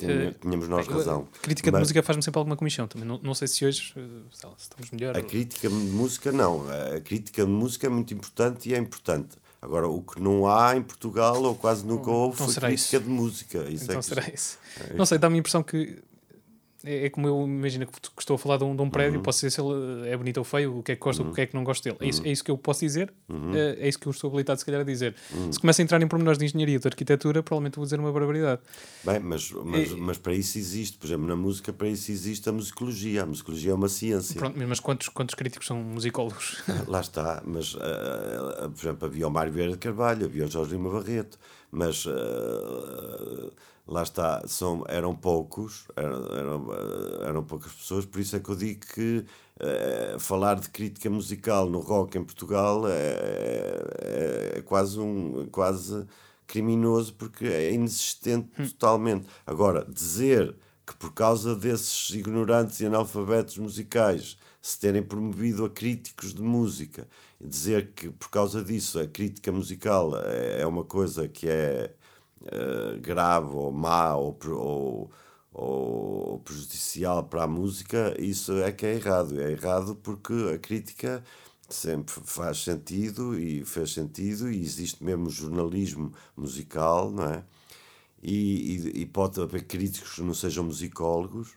Eh, tínhamos nós razão.
A crítica Mas, de música faz-me sempre alguma comissão também. Não, não sei se hoje eh, lá, se estamos melhor.
A ou... crítica de música, não. A crítica de música é muito importante e é importante. Agora, o que não há em Portugal, ou quase nunca houve, então foi crítica isso. de música. Isso
então
é
será isso. É não sei, dá-me a impressão que é, é, como eu imagino que estou a falar de um, de um prédio, uhum. posso dizer se ele é bonito ou feio, o que é que gosto, uhum. o que é que não gosto dele. É isso, é isso que eu posso dizer, uhum. é, é, isso que eu estou habilitado, se calhar, a dizer. Uhum. Se começa a entrar em pormenores de engenharia ou de arquitetura, provavelmente vou dizer uma barbaridade.
Bem, mas, mas, mas para isso existe, por exemplo, na música, para isso existe a musicologia. A musicologia é uma ciência.
Pronto, mas quantos, quantos críticos são musicólogos? [LAUGHS]
Lá está, mas, uh, por exemplo, havia o Mário Vieira de Carvalho, havia o Jorge Lima Barreto, mas. Uh, lá está, são, eram poucos, eram, eram, poucas pessoas, por isso é que eu digo que uh, falar de crítica musical no rock em Portugal é, é, é, quase, um, quase criminoso porque é inexistente hum. totalmente. Agora, dizer que por causa desses ignorantes e analfabetos musicais se terem promovido a críticos de música dizer que por causa disso a crítica musical é, é uma coisa que é uh, grave ou má ou, ou, ou prejudicial para a música, isso é que é errado. É errado porque a crítica sempre faz sentido e fez sentido e existe mesmo jornalismo musical, não é? e, e, e pode haver críticos que não sejam musicólogos,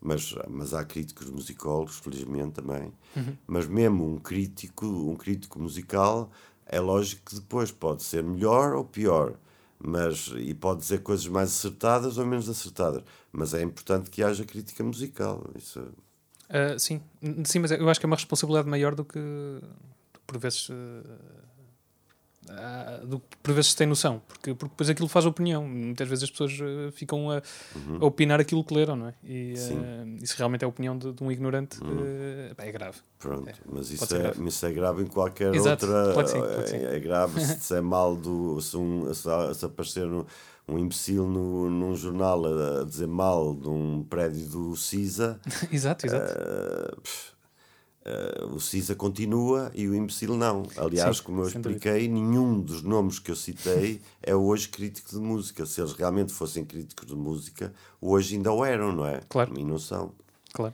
mas, mas há críticos musicólogos, felizmente também.
Uhum.
Mas mesmo um crítico, um crítico musical, é lógico que depois pode ser melhor ou pior. Mas, e pode dizer coisas mais acertadas ou menos acertadas. Mas é importante que haja crítica musical. Isso
Uh, sim, sim, mas eu acho que é uma responsabilidade maior do que, por vezes. Uh, uh, do que por vezes se tem noção, porque, porque depois aquilo faz opinião. Muitas vezes as pessoas uh, ficam a,
Uhum.
a opinar aquilo que leram, não é? E uh, isso realmente é a opinião de, de um ignorante, uh, pá, é grave.
Pronto,
É,
mas isso
pode
é,
grave.
isso é grave em qualquer
Exato,
outra.
que sim, sim.
é, é grave se [LAUGHS] disser mal do. Se, um, se, se aparecer no- um imbecil no, num jornal a, a dizer mal de um prédio do CISA, [LAUGHS]
exato, exato.
pff, eh, o CISA continua e o imbecil não. Aliás,
Sim,
como eu
sem dúvida.
expliquei, nenhum dos nomes que eu citei é hoje crítico de música. Se eles realmente fossem críticos de música, hoje ainda o eram, não é?
Claro.
E não são.
Claro.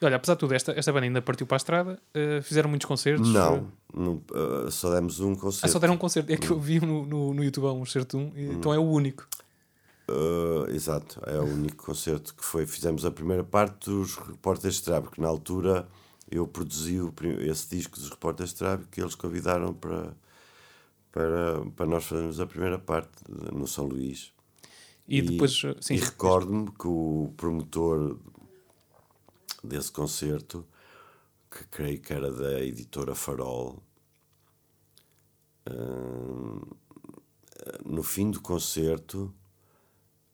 E olha, apesar de tudo, esta, esta banda ainda partiu para a estrada, uh, fizeram muitos concertos.
Não, não, eh, só demos um
Ah,
concerto.
só deram um concerto. É que eu vi no, no, no YouTube há um certo um, então é o único.
Uh, exato, é o único concerto que foi. Fizemos a primeira parte dos Repórteres de Trave, que na altura eu produzi o esse disco dos Repórteres de Trave que eles convidaram para, para, para nós fazermos a primeira parte no São Luís.
E, depois, uh, sim,
e recordo-me que o promotor desse concerto, que creio que era da editora Farol, hum, no fim do concerto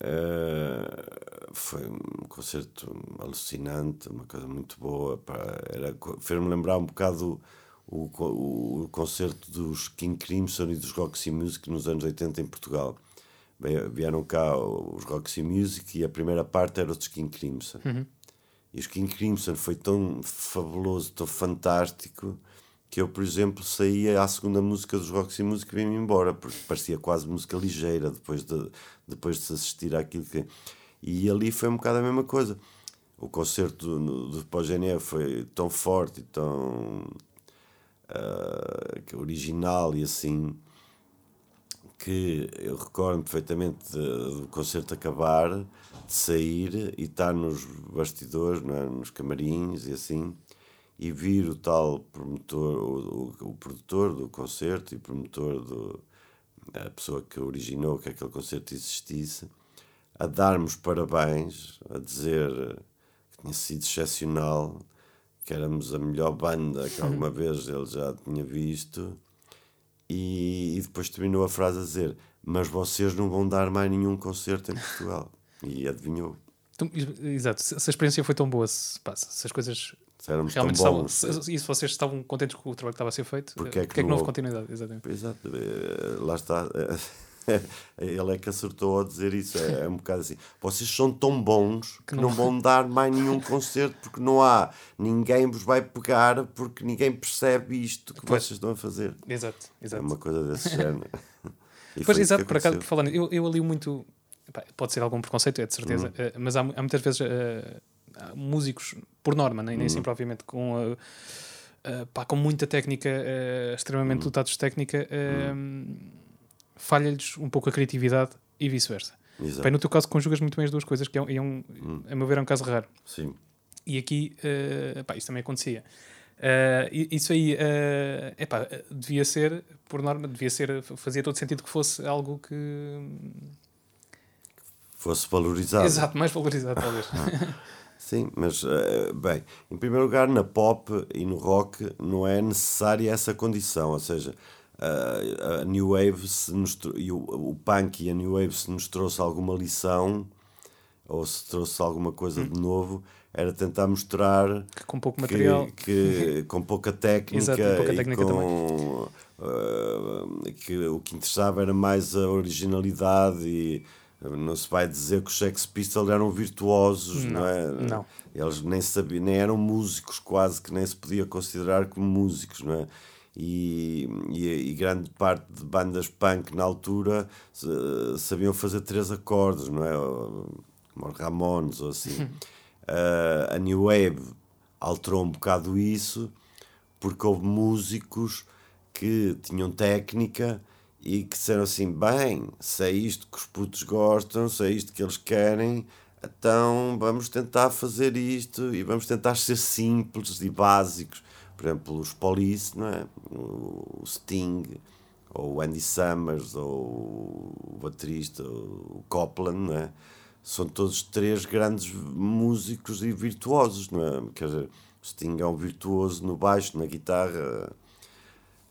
eh, foi um concerto alucinante, uma coisa muito boa. pá, Era, fez-me lembrar um bocado o, o, o concerto dos King Crimson e dos Roxy Music nos anos 80 em Portugal. Vieram cá os Roxy Music e a primeira parte era dos King Crimson. E os King Crimson foi tão fabuloso, tão fantástico, que eu, por exemplo, saía à segunda música dos Roxy Music e vim-me embora, porque parecia quase música ligeira depois de, depois de se assistir àquilo que. E ali foi um bocado a mesma coisa. O concerto do, do Pós-GNE foi tão forte e tão que original e assim que eu recordo perfeitamente do concerto acabar, de sair e estar nos bastidores, é? nos camarins e assim, e vir o tal promotor, o, o, o produtor do concerto e promotor do, a pessoa que originou que aquele concerto existisse, a dar-nos parabéns, a dizer que tinha sido excepcional, que éramos a melhor banda que alguma vez ele já tinha visto. E, e depois terminou a frase a dizer: Mas vocês não vão dar mais nenhum concerto em Portugal. E adivinhou.
Então, exato, se a experiência foi tão boa, se, pá, se as coisas
Se éramos
realmente
tão
estavam.
bons.
Se, e se vocês estavam contentes com o trabalho que estava a ser feito,
Porque
eh,
é que
porque é que
não
não houve continuidade? Exatamente.
Exato, eh, lá está. [LAUGHS] Ele é que acertou ao dizer isso. É, é um bocado assim. Vocês são tão bons que não vão dar mais nenhum [LAUGHS] concerto porque não há. Ninguém vos vai pegar porque ninguém percebe isto que
Pois.
vocês estão a fazer.
Exato,
É
exato.
uma coisa desse [LAUGHS] género. E
Pois, exato, por acaso,
aconteceu.
por falar nisso, eu, eu ali muito. pá, pode ser algum preconceito, é de certeza,
Uhum.
mas há, há muitas vezes há músicos, por norma, nem, nem
Uhum.
sempre, obviamente, com, eh, pá, com muita técnica, eh, extremamente
Uhum.
dotados de técnica, eh, falha-lhes um pouco a criatividade e vice-versa. No teu caso, conjugas muito bem as duas coisas, que é um, é um-
Uhum.
a meu ver, é um caso raro.
Sim.
E aqui, eh, pá, isso também acontecia. Isso aí, eh, epá, devia ser, por norma, devia ser, fazia todo sentido que fosse algo que.
Fosse valorizado.
Exato, mais valorizado, talvez. [LAUGHS]
Sim, mas, eh, bem, em primeiro lugar, na pop e no rock não é necessária essa condição, ou seja, a- a New Wave se nos e o, o punk e a New Wave se nos trouxe alguma lição ou se trouxe alguma coisa de novo, era tentar mostrar
que com pouco
que-
material.
que, [LAUGHS] com pouca técnica,
Exato, e pouca
e
técnica
com, eh, que o que interessava era mais a originalidade e eh, não se vai dizer que os Sex Pistols eram virtuosos, não,
Não,
é?
não.
Eles nem sabiam, nem eram músicos quase, que nem se podia considerar como músicos, não é? E, e, e grande parte de bandas punk na altura sabiam fazer três acordes, não é? Como os Ramones ou assim. Uh, [LAUGHS] a New Wave alterou um bocado isso porque houve músicos que tinham técnica e que disseram assim: bem, se é isto que os putos gostam, se é isto que eles querem, então vamos tentar fazer isto e vamos tentar ser simples e básicos. Por exemplo, os Police, não é? o Sting, ou o Andy Summers, ou o baterista, o Copland, não é? são todos três grandes músicos e virtuosos. Não é? Quer dizer, o Sting é um virtuoso no baixo, na guitarra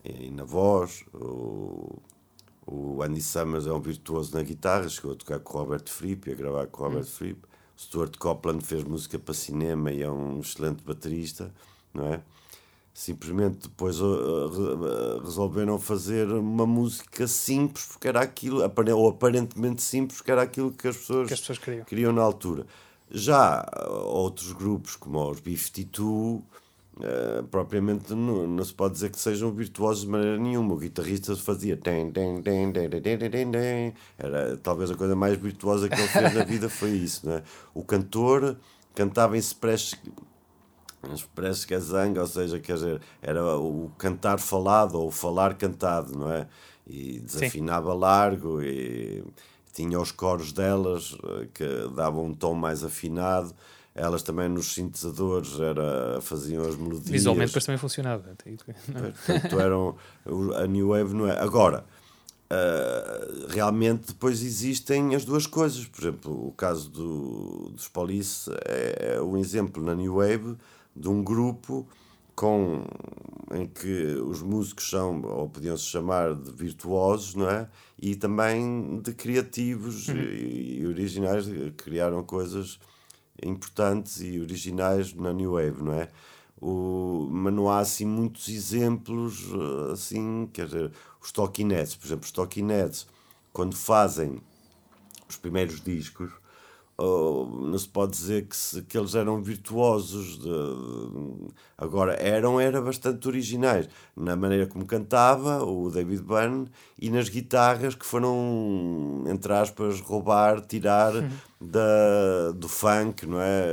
e na voz. O, o Andy Summers é um virtuoso na guitarra, chegou a tocar com o Robert Fripp e a gravar com o Robert hum. Fripp. Stuart Copeland fez música para cinema e é um excelente baterista, não é? Simplesmente depois uh, uh, resolveram fazer uma música simples, porque era aquilo, ou aparentemente simples, porque era aquilo que as pessoas,
que as pessoas queriam.
queriam na altura. Já outros grupos, como os B-52, Uh, propriamente não, não, se pode dizer que sejam virtuosos de maneira nenhuma. O guitarrista fazia era talvez a coisa mais virtuosa que ele fez na vida [LAUGHS] foi isso, não é? O cantor cantava em express express que é zanga, ou seja, quer dizer, era o cantar falado ou o falar cantado, não é? E desafinava Sim. largo e tinha os coros delas eh, que davam um tom mais afinado elas também nos sintetizadores era, faziam as melodias.
Visualmente depois também funcionava.
Portanto, eram, a New Wave não é. Agora, uh, realmente depois existem as duas coisas. Por exemplo, o caso do, dos Police é, é um exemplo na New Wave de um grupo com, em que os músicos são, ou podiam se chamar de virtuosos, não é? E também de criativos uhum. e, e originais, criaram coisas importantes e originais na New Wave, não é? O, mas não há assim muitos exemplos assim, quer dizer, os Talking Heads, por exemplo, os Talking Heads, quando fazem os primeiros discos, não se pode dizer que, se, que eles eram virtuosos. De, agora, eram, era bastante originais na maneira como cantava o David Byrne e nas guitarras que foram, entre aspas, roubar, tirar. Da, do funk, não é?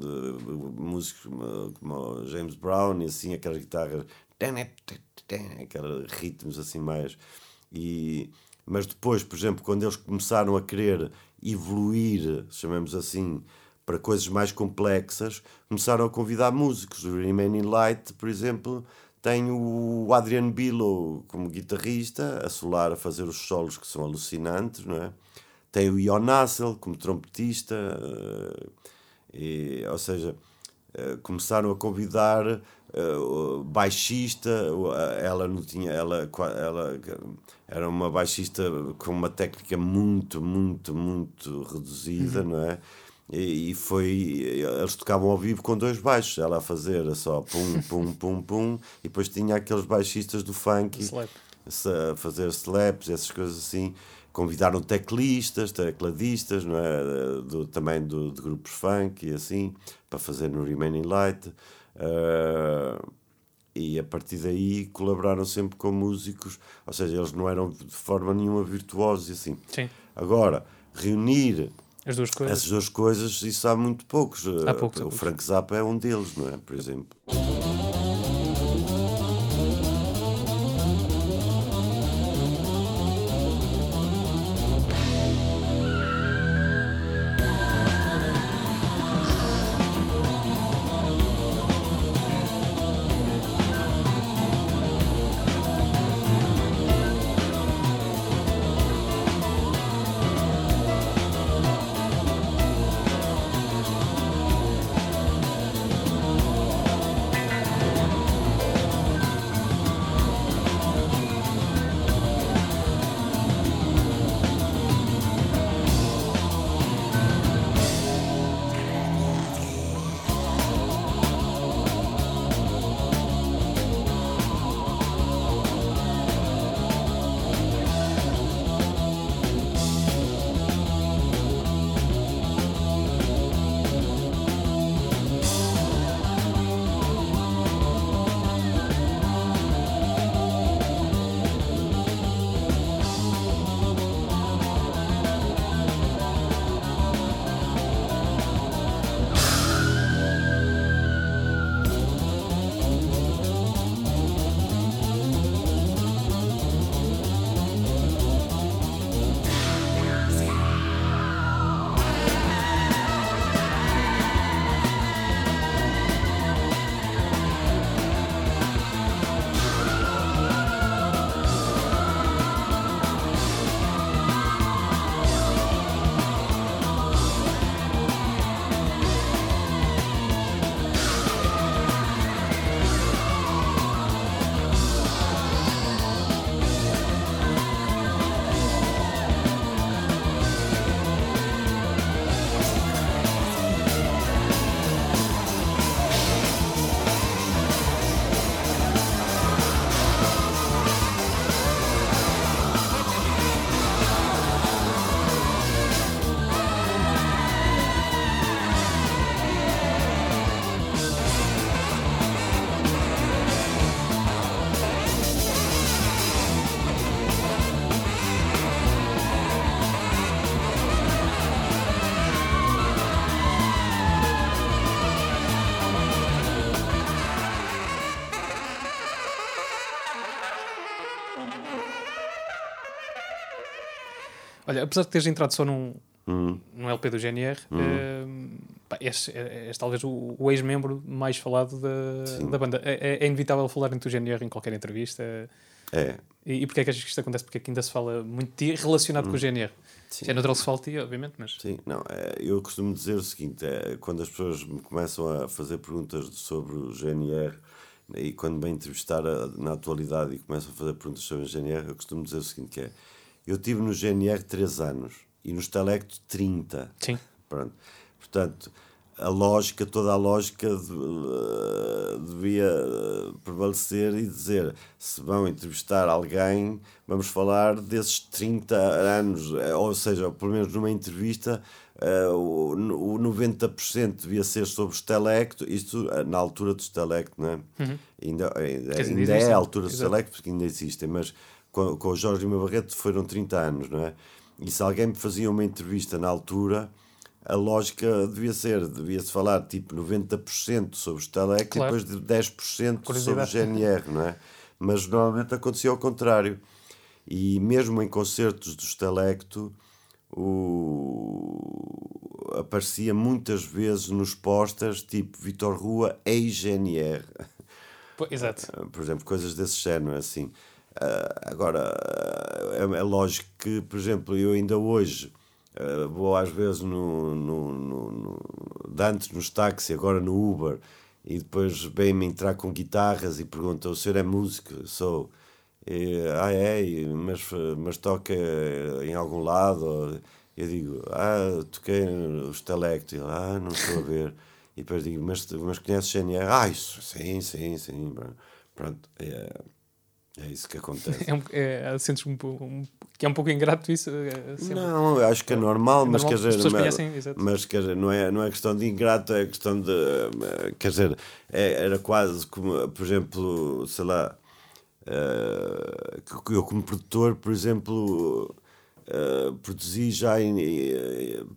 De músicos como James Brown e assim, aquelas guitarras, aqueles ritmos assim mais. E, mas depois, por exemplo, quando eles começaram a querer evoluir, chamemos assim, para coisas mais complexas, começaram a convidar músicos. O Remaining Light, por exemplo, tem o Adrian Billow como guitarrista, a solar a fazer os solos que são alucinantes, não é? Tem o Ion Hassel como trompetista, eh, e, ou seja, eh, começaram a convidar uh, baixista, ela não tinha, ela, ela era uma baixista com uma técnica muito, muito, muito reduzida, uhum. não é? E, foi, eles tocavam ao vivo com dois baixos, ela a fazer só pum, pum, pum, pum, e depois tinha aqueles baixistas do funk a fazer slaps, essas coisas assim convidaram teclistas, tecladistas, não é? Do, também do, de grupos funk e assim, para fazer no Remaining Light. Uh, e a partir daí colaboraram sempre com músicos, ou seja, eles não eram de forma nenhuma virtuosos e assim.
Sim.
Agora, reunir
As duas coisas.
essas duas coisas, isso há muito poucos.
Há poucos
o
há poucos.
Frank Zappa é um deles, não é? Por exemplo.
Olha, apesar de teres entrado só num,
Hum.
num LP do GNR, eh, pá, és, és, és talvez o, o ex-membro mais falado da, da banda. É, é- é inevitável falar do GNR em qualquer entrevista.
É,
E, e porquê é que achas que isto acontece? Porque aqui ainda se fala muito de relacionado com o GNR.
Hum. Sim.
Isso é natural se fale de ti, obviamente, mas.
Sim, não, é, eu costumo dizer o seguinte: é, quando as pessoas me começam a fazer perguntas sobre o GNR e quando me entrevistar a- na atualidade e começam a fazer perguntas sobre o GNR, eu costumo dizer o seguinte: que é, eu tive no GNR 3 anos e no Stalecto 30.
Sim.
Pronto. Portanto, a lógica, toda a lógica eh, devia eh, prevalecer e dizer se vão entrevistar alguém, vamos falar desses 30 anos, eh, ou seja, pelo menos numa entrevista, eh, o, o 90% devia ser sobre o Stalecto, isto na altura do Stalecto, não é? Ainda, ainda,
dizer,
ainda é a altura do
Exato.
Stalecto, porque ainda existem, mas com, com o Jorge Lima Barreto foram 30 anos, não é? E se alguém me fazia uma entrevista na altura, a lógica devia ser, devia-se falar tipo 90% sobre o Stalec
Claro.
e depois de 10% sobre o. GNR, não é? Mas normalmente acontecia ao contrário. E mesmo em concertos do Stalecto, o... aparecia muitas vezes nos posters tipo Vitor Rua ex-GNR.
Pô, exato.
Por exemplo, coisas desse género, assim. Ah, agora, é, é lógico que, por exemplo, eu ainda hoje ah, vou às vezes no, no, no, no, antes nos táxis, agora no Uber, e depois vem-me entrar com guitarras e perguntam: o senhor é músico? Sou. E, ah, é, mas, mas toca em algum lado? Eu digo: ah, toquei. E ele, ah, não estou a ver. E depois digo: mas, mas conheces GNR? Ah, isso, sim, sim, sim. Pronto, é, é isso que acontece. [LAUGHS]
É um, é, sentes um, um, que é um pouco ingrato isso. é.
Não, eu acho que é normal, mas
normal,
quer dizer, mas,
conhecem,
mas quer dizer, não é, não é questão de ingrato, é questão de, eh, quer dizer, é- era quase como, por exemplo, sei lá, que eu como produtor, por exemplo, eh, produzi já, em,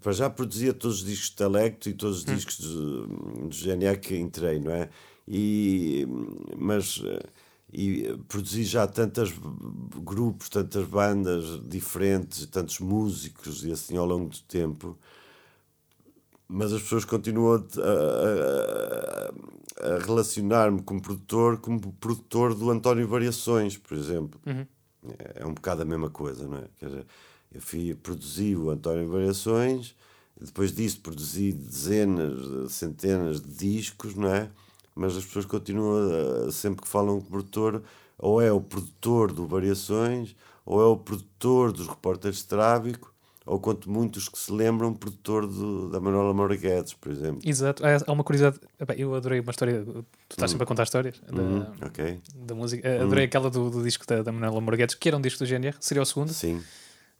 para já produzia todos os discos de Telecto e todos os discos de, de GNA que entrei, não é? E, mas eh, e produzi já tantos grupos, tantas bandas diferentes, tantos músicos e assim ao longo do tempo, mas as pessoas continuam a, a- a relacionar-me como produtor como produtor do António Variações, por exemplo. É, é um bocado a mesma coisa, não é? Quer dizer, eu fui, produzi o António Variações, depois disso produzi dezenas, centenas de discos, não é? Mas as pessoas continuam, a, sempre que falam com o produtor, ou é o produtor do Variações, ou é o produtor dos Repórteres de Tráfico, ou quanto muitos que se lembram, produtor do, da Manuela Moura Guedes, por exemplo.
Exato. Há uma curiosidade. Eu adorei uma história. Tu estás sempre a contar histórias da,
Uhum, ok?
da música. Eh, Adorei aquela do, do disco da, da Manuela Morguetes, que era um disco do GNR, seria o segundo.
Sim,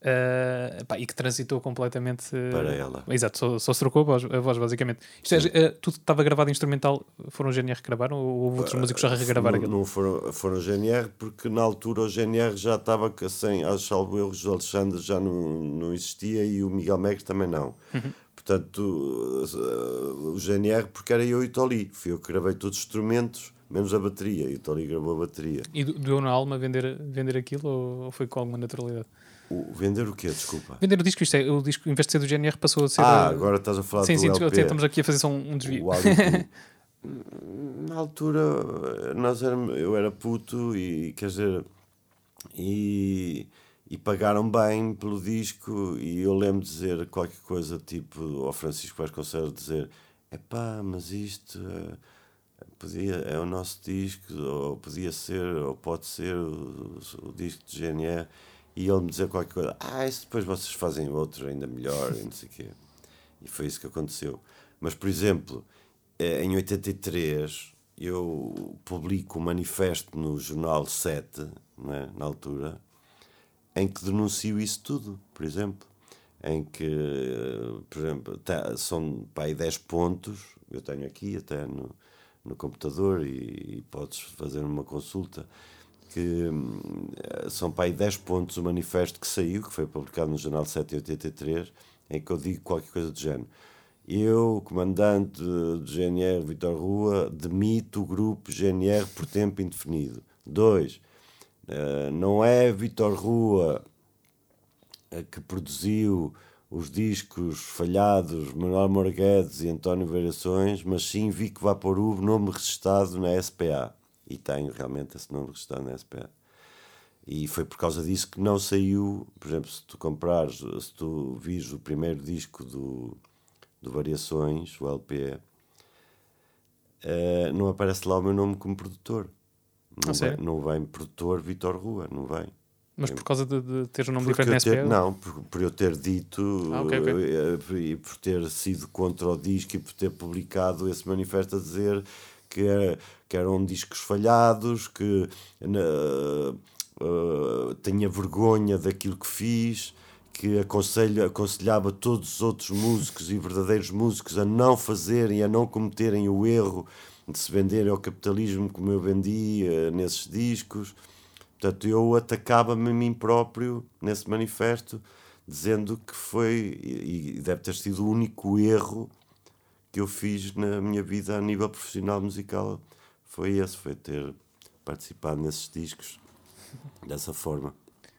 Eh, epá, e que transitou completamente eh,
Para ela.
Exato, só, só se trocou a voz, a voz basicamente. Isto é, eh, tudo estava gravado instrumental, foram o GNR que gravaram ou houve outros músicos a regravar
não, não foram, foram GNR, porque na altura o GNR já estava sem, acho salvo erros, o Alexandre já não, não existia e o Miguel Megre também não.
Uhum.
Portanto, uh, o GNR, porque era eu e o Toli, fui eu que gravei todos os instrumentos, menos a bateria, e o gravou a bateria.
E do- doeu na alma vender, vender aquilo ou foi com alguma naturalidade?
O, vender o quê? Desculpa.
Vender o disco, isto é, o disco, em vez de ser do GNR, passou a ser.
Ah,
eh,
agora estás a falar
Sim,
do
sim,
LP.
até estamos aqui a fazer só um, desvio.
O. [LAUGHS] Na altura, nós eu era puto e quer dizer, e, e pagaram bem pelo disco. E eu lembro de dizer qualquer coisa tipo ao Francisco Vasconcelos: dizer, epá, mas isto eh, podia, é o nosso disco, ou podia ser, ou pode ser o, o disco de GNR. E ele me dizer qualquer coisa: ah, isso depois vocês fazem outro ainda melhor, e não sei o quê. E foi isso que aconteceu. Mas, por exemplo, eh, em 83 eu publico um manifesto no jornal 7, não é? na altura, em que denuncio isso tudo, por exemplo. Em que, eh, por exemplo, tá- são aí 10 pontos, eu tenho aqui até no, no computador e, e podes fazer uma consulta, que hum, eh, são para aí 10 pontos o manifesto que saiu, que foi publicado no Jornal 7 em 83, em que eu digo qualquer coisa do género. Eu, comandante do GNR Vitor Rua, demito o grupo GNR por tempo indefinido. Dois, eh, não é Vitor Rua que produziu os discos falhados Manuel Morguedes e António Variações, mas sim Vico Vaporub, nome registado na SPA. E tenho realmente esse nome registado na SPA. E foi por causa disso que não saiu, por exemplo, se tu comprares, se tu vires o primeiro disco do, do Variações, o LP, uh, eh, não aparece lá o meu nome como produtor. Não, ah, vem, não vem produtor Vitor Rua, não vem.
Mas por causa de, de ter um nome diferente na
SPA? Não, por, por, eu ter dito ah, okay, okay. Eh, e por ter sido contra o disco e por ter publicado esse manifesto a dizer que, era, que eram discos falhados, que uh, tinha vergonha daquilo que fiz, que aconselho, aconselhava todos os outros músicos e verdadeiros músicos a não fazerem, a não cometerem o erro de se venderem ao capitalismo como eu vendi uh, nesses discos. Portanto, eu atacava-me a mim próprio nesse manifesto, dizendo que foi, e deve ter sido o único erro que eu fiz na minha vida a nível profissional musical. Foi esse, foi ter participado nesses discos [LAUGHS] dessa forma.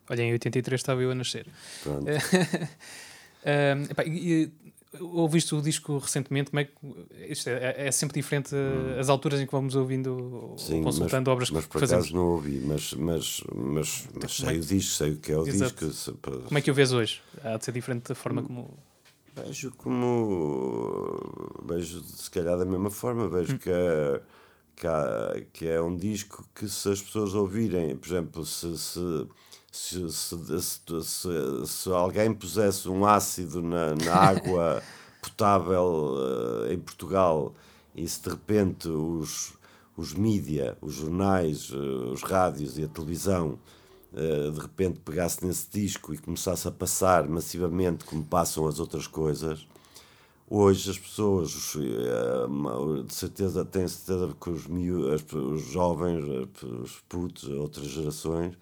Olha, em 83 estava eu a nascer. Pronto. [LAUGHS] um, epá, e, ouviste o disco recentemente, como é que isto é, é sempre diferente hum. as alturas em que vamos ouvindo Sim, consultando
mas,
obras
mas por acaso não ouvi, mas, mas, mas, mas sei é? o disco, sei o que é o Exato. disco.
Como é que o vês hoje? Há de ser diferente da forma como.
Vejo como. Vejo se calhar da mesma forma, vejo hum. que, é, que, há, que é um disco que se as pessoas ouvirem, por exemplo, se, se se, se, se, se, alguém pusesse um ácido na, na [LAUGHS] água potável uh, em Portugal e se de repente os, os mídia, os jornais, uh, os rádios e a televisão uh, de repente pegasse nesse disco e começasse a passar massivamente como passam as outras coisas, hoje as pessoas, de certeza, têm certeza que os, os jovens, os putos, outras gerações,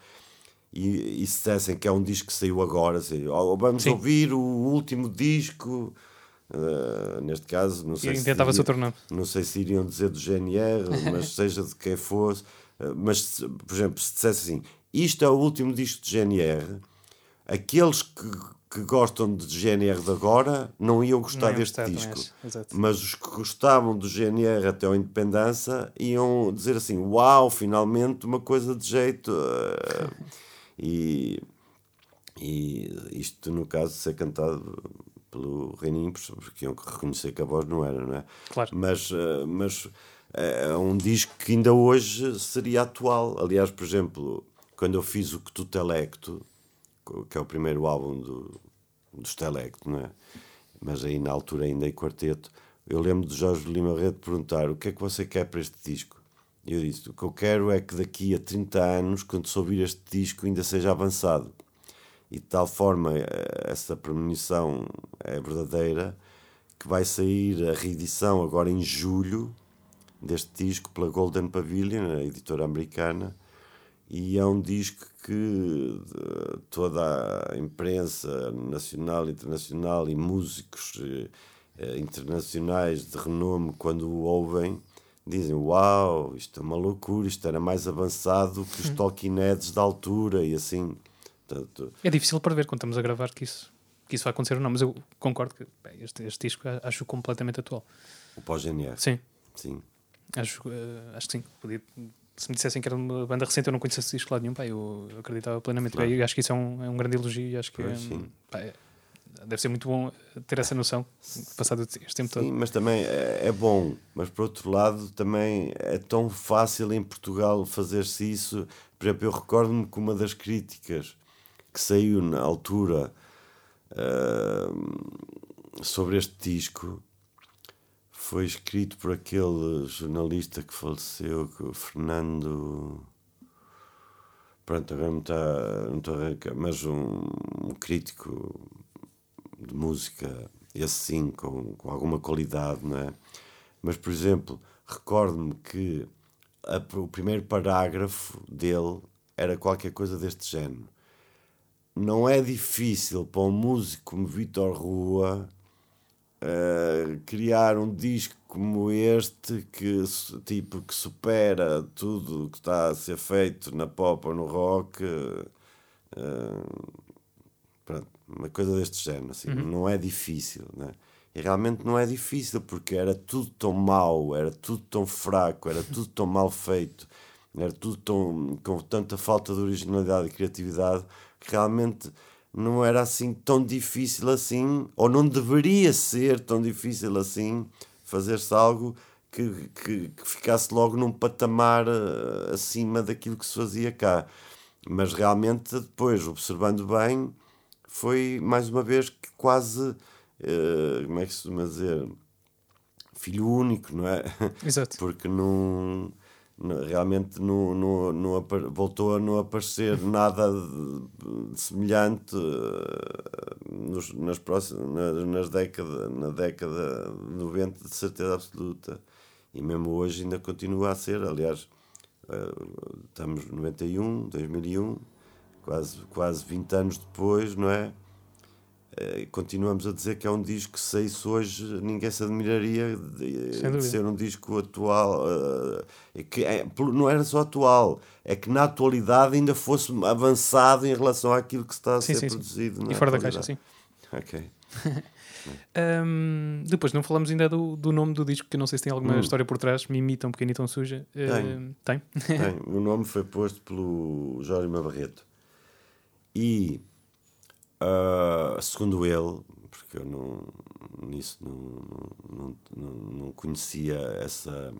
e, e se dissessem que é um disco que saiu agora, assim, oh, vamos Sim. ouvir o último disco. Uh, neste caso, não sei,
e se iria,
não sei se iriam dizer do GNR, mas [LAUGHS] seja de quem fosse. Uh, mas, por exemplo, se dissesse assim: isto é o último disco de GNR, aqueles que, que gostam de GNR de agora não iam gostar não deste disco. Mas os que gostavam do GNR até a independência iam dizer assim: Uau, finalmente uma coisa de jeito. Uh, [LAUGHS] E, e isto, no caso, de ser cantado pelo Reininho, porque iam reconhecer que a voz não era, não é?
Claro.
Mas, eh, mas eh, é um disco que ainda hoje seria atual. Aliás, por exemplo, quando eu fiz o Que Tu Telecto, que é o primeiro álbum do, dos Telecto, não é? Mas aí na altura ainda em quarteto, eu lembro de Jorge Lima Rede perguntar o que é que você quer para este disco? Eu disse: o que eu quero é que daqui a 30 anos, quando se ouvir este disco, ainda seja avançado. E de tal forma, eh, essa premonição é verdadeira, que vai sair a reedição agora em julho deste disco pela Golden Pavilion, a editora americana, e é um disco que toda a imprensa nacional, internacional e músicos eh, internacionais de renome, quando o ouvem, dizem: Uau, isto é uma loucura, isto era mais avançado que os hum. Talking Heads da altura e assim. Portanto,
é difícil para ver quando estamos a gravar que isso, que isso vai acontecer ou não, mas eu concordo que bem, este, este disco acho completamente atual.
O pós-GNR?
Sim.
Sim.
Acho, uh, acho que sim. Podia, se me dissessem que era uma banda recente, eu não conhecia esse disco lá nenhum, pá, eu acreditava plenamente. Claro. acho que isso é um, é um grande elogio e acho que é, pá, é, deve ser muito bom ter essa noção passado este tempo
Sim,
todo.
mas também é, é, bom, mas por outro lado também é tão fácil em Portugal fazer-se isso. Por exemplo, eu recordo-me que uma das críticas que saiu na altura uh, sobre este disco foi escrito por aquele jornalista que faleceu, o Fernando. Pronto, agora não está, não estou a arrancar, mas um, um crítico de música, esse sim, com, com alguma qualidade, não é? Mas, por exemplo, recordo-me que a, o primeiro parágrafo dele era qualquer coisa deste género. Não é difícil para um músico como Vitor Rua uh, criar um disco como este que, tipo, que supera tudo o que está a ser feito na pop ou no rock. Uh, pronto coisa deste género. Assim, uhum. Não é difícil, né? E realmente não é difícil, porque era tudo tão mau, era tudo tão fraco, era tudo tão mal feito, era tudo tão, com tanta falta de originalidade e criatividade, que realmente não era assim tão difícil assim, ou não deveria ser tão difícil assim, fazer-se algo que, que, que, ficasse logo num patamar uh, acima daquilo que se fazia cá. Mas realmente, depois, observando bem, foi mais uma vez que quase. Uh, como é que se costuma dizer? Filho único, não é?
Exato. [LAUGHS]
Porque não realmente não, não, não, voltou a não aparecer [LAUGHS] nada de, semelhante uh, nos, nas próximas nas, nas décadas na década de 90 de certeza absoluta. E mesmo hoje ainda continua a ser. Aliás uh, estamos 91 2001 quase quase 20 anos depois não é? eh, continuamos a dizer que é um disco que se isso hoje ninguém se admiraria de, de ser um disco atual uh, que é, não era só atual é que na atualidade ainda fosse avançado em relação àquilo que está a sim, ser sim, produzido
sim. e fora da caixa sim.
Ok. [LAUGHS]
Um, depois não falamos ainda do, do nome do disco que não sei se tem alguma hum. história por trás. Mimi tão pequena e tão suja. Uh,
tem, tem? tem. [LAUGHS] o nome foi posto pelo Jorge Barreto e Uh, segundo ele, porque eu não, nisso não, não, não, não conhecia essa,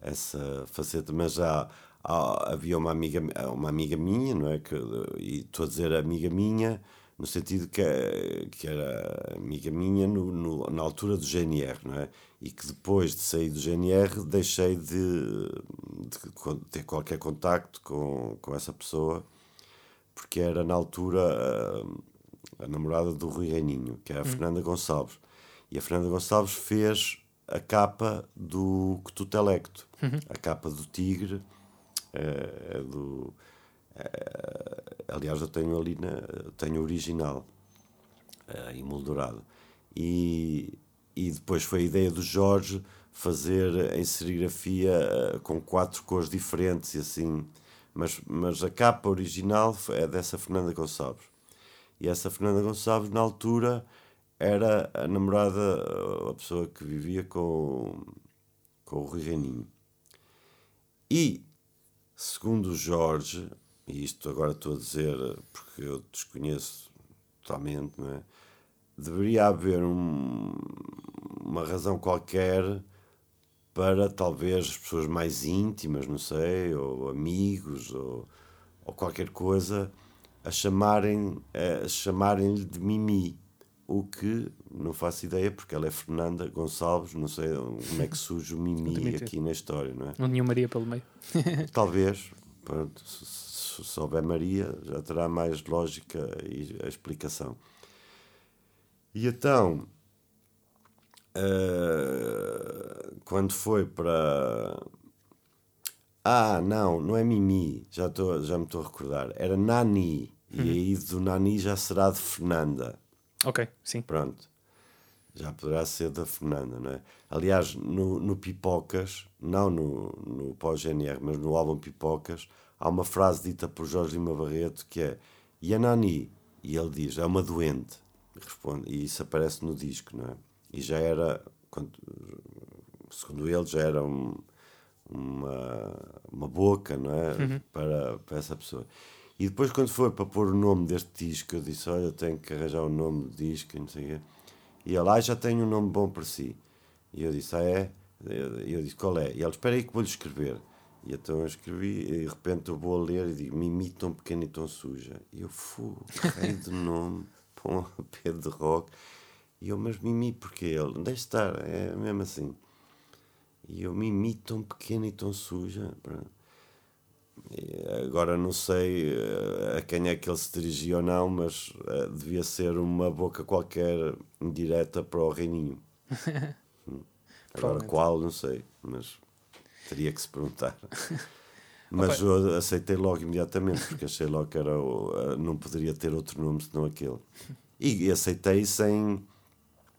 essa faceta, mas já há, havia uma amiga, uma amiga minha, não é? Que, e estou a dizer amiga minha, no sentido que, que era amiga minha no, no, na altura do GNR, não é? E que depois de sair do GNR deixei de, de ter qualquer contacto com, com essa pessoa porque era na altura a, a namorada do Rui Reininho, que é a hum. Fernanda Gonçalves. E a Fernanda Gonçalves fez a capa do Cututelecto, uhum. a capa do Tigre, é, é do. É, aliás, eu tenho ali na, tenho original emoldurado. E, e depois foi a ideia do Jorge fazer em serigrafia com quatro cores diferentes e assim mas, mas a capa original é dessa Fernanda Gonçalves. E essa Fernanda Gonçalves, na altura, era a namorada, a pessoa que vivia com, com o Rui Reininho. E, segundo Jorge, e isto agora estou a dizer porque eu desconheço totalmente, não é? Deveria haver um, uma razão qualquer para talvez as pessoas mais íntimas, não sei, ou amigos, ou, ou qualquer coisa, a chamarem a chamarem-lhe de Mimi. O que não faço ideia, porque ela é Fernanda Gonçalves, não sei como é que surge o Mimi aqui na história, não é?
Não tinha Maria pelo meio. [LAUGHS]
Talvez, pronto, se, se, houver Maria, já terá mais lógica e a explicação. E então, Uh, quando foi para. Ah, não, não é Mimi, já, tô, já me estou a recordar. Era Nani. Uhum. E aí do Nani já será de Fernanda.
Ok, sim.
Pronto. Já poderá ser da Fernanda, não é? Aliás, no, no Pipocas, não no, no pós-GNR, mas no álbum Pipocas, há uma frase dita por Jorge Lima Barreto que é E a Nani? E ele diz, é uma doente. Responde, e isso aparece no disco, não é? E já era, segundo ele, já era um, uma, uma boca não é? Uhum. para, para essa pessoa. E depois, quando foi para pôr o nome deste disco, eu disse: Olha, tenho que arranjar o um nome do disco, não sei o quê. E ele, ah, já tenho um nome bom para si. E eu disse: Ah, é? E eu disse: Qual é? E ele, espera aí que vou-lhe escrever. E então eu escrevi, e de repente eu vou a ler e digo: Mimi tão pequena e tão suja. E eu, fu, rei de nome, [LAUGHS] para um Pedro de rock. E eu, mas Mimi, porquê? Ele, deixe estar, é mesmo assim. E eu, Mimi, tão pequena e tão suja. E agora não sei eh, a quem é que ele se dirigia ou não, mas uh, devia ser uma boca qualquer indireta para o reininho. [LAUGHS] Hum. agora qual, não sei, mas teria que se perguntar. [LAUGHS] Mas okay. eu aceitei logo imediatamente, porque achei logo que era o, uh, não poderia ter outro nome senão aquele. E aceitei sem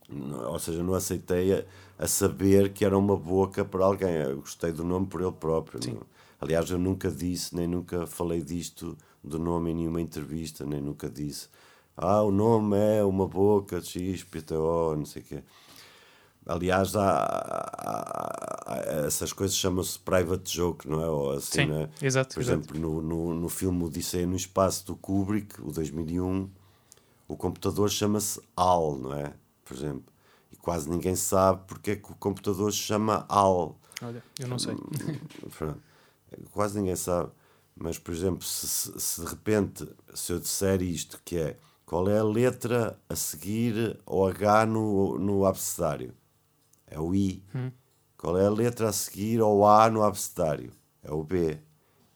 ou seja, não aceitei a, a, saber que era uma boca para alguém. Eu gostei do nome por ele próprio. Aliás, eu nunca disse, nem nunca falei disto do nome em nenhuma entrevista, nem nunca disse. Ah, o nome é uma boca de X, PTO, não sei o quê. Aliás, há, há, há essas coisas chamam-se private joke, não é? Ou assim,
Sim,
não é?
exato,
Por
exato.
exemplo, no, no, no filme Odisseia no Espaço do Kubrick, o 2001, o computador chama-se HAL, não é? Por exemplo. E quase ninguém sabe porque é que o computador se chama HAL.
Olha, eu não sei. [LAUGHS]
Quase ninguém sabe. Mas, por exemplo, se, se, se de repente, se eu disser isto, que é qual é a letra a seguir ao H no, no abecedário? É o I. Qual é a letra a seguir ao A no abecedário? É o B.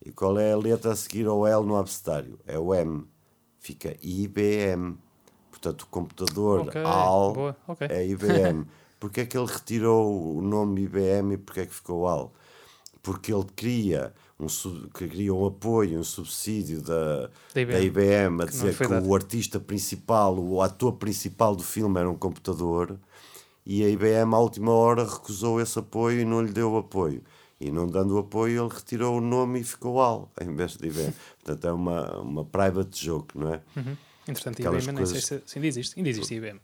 E qual é a letra a seguir ao L no abecedário? É o M. Fica IBM. Portanto, o computador
Ok,
AL
boa, ok.
é IBM. [LAUGHS] Porquê é que ele retirou o nome IBM e porquê é que ficou AL? Porque ele queria um, queria um apoio, um subsídio da,
Da IBM,
da IBM a
que
dizer que
dado.
o artista principal, o ator principal do filme era um computador e a IBM à última hora recusou esse apoio e não lhe deu apoio. E não dando apoio, ele retirou o nome e ficou AL em vez de IBM. [LAUGHS] Portanto, é uma, uma private joke, não é?
Uhum. Entretanto,
Aquelas
IBM, nem sei
coisas-
se, ainda existe. Ainda existe IBM.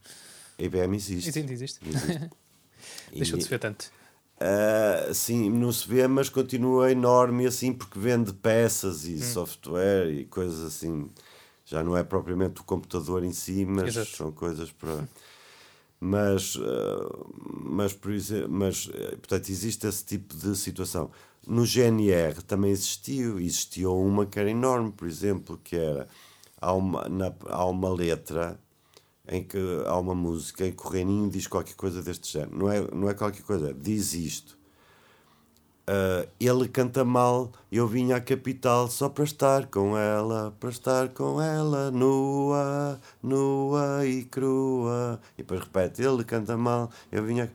A IBM existe.
Ainda existe.
existe. [LAUGHS]
Deixou de se ver tanto.
Ah, sim, não se vê, mas continua enorme assim porque vende peças
Hum.
e software e coisas assim. Já não é propriamente o computador em si, mas
Exato.
são coisas para. Mas, ah, mas, por exemplo, mas, eh, portanto, existe esse tipo de situação. No GNR também existiu, existiu uma que era enorme, por exemplo, que era há uma, na, há uma letra em que há uma música em que o Reininho diz qualquer coisa deste género. Não é, não é qualquer coisa, diz isto. Ah, ele canta mal, eu vinha à capital só para estar com ela, para estar com ela, nua, nua e crua. E depois repete, ele canta mal, eu vinha.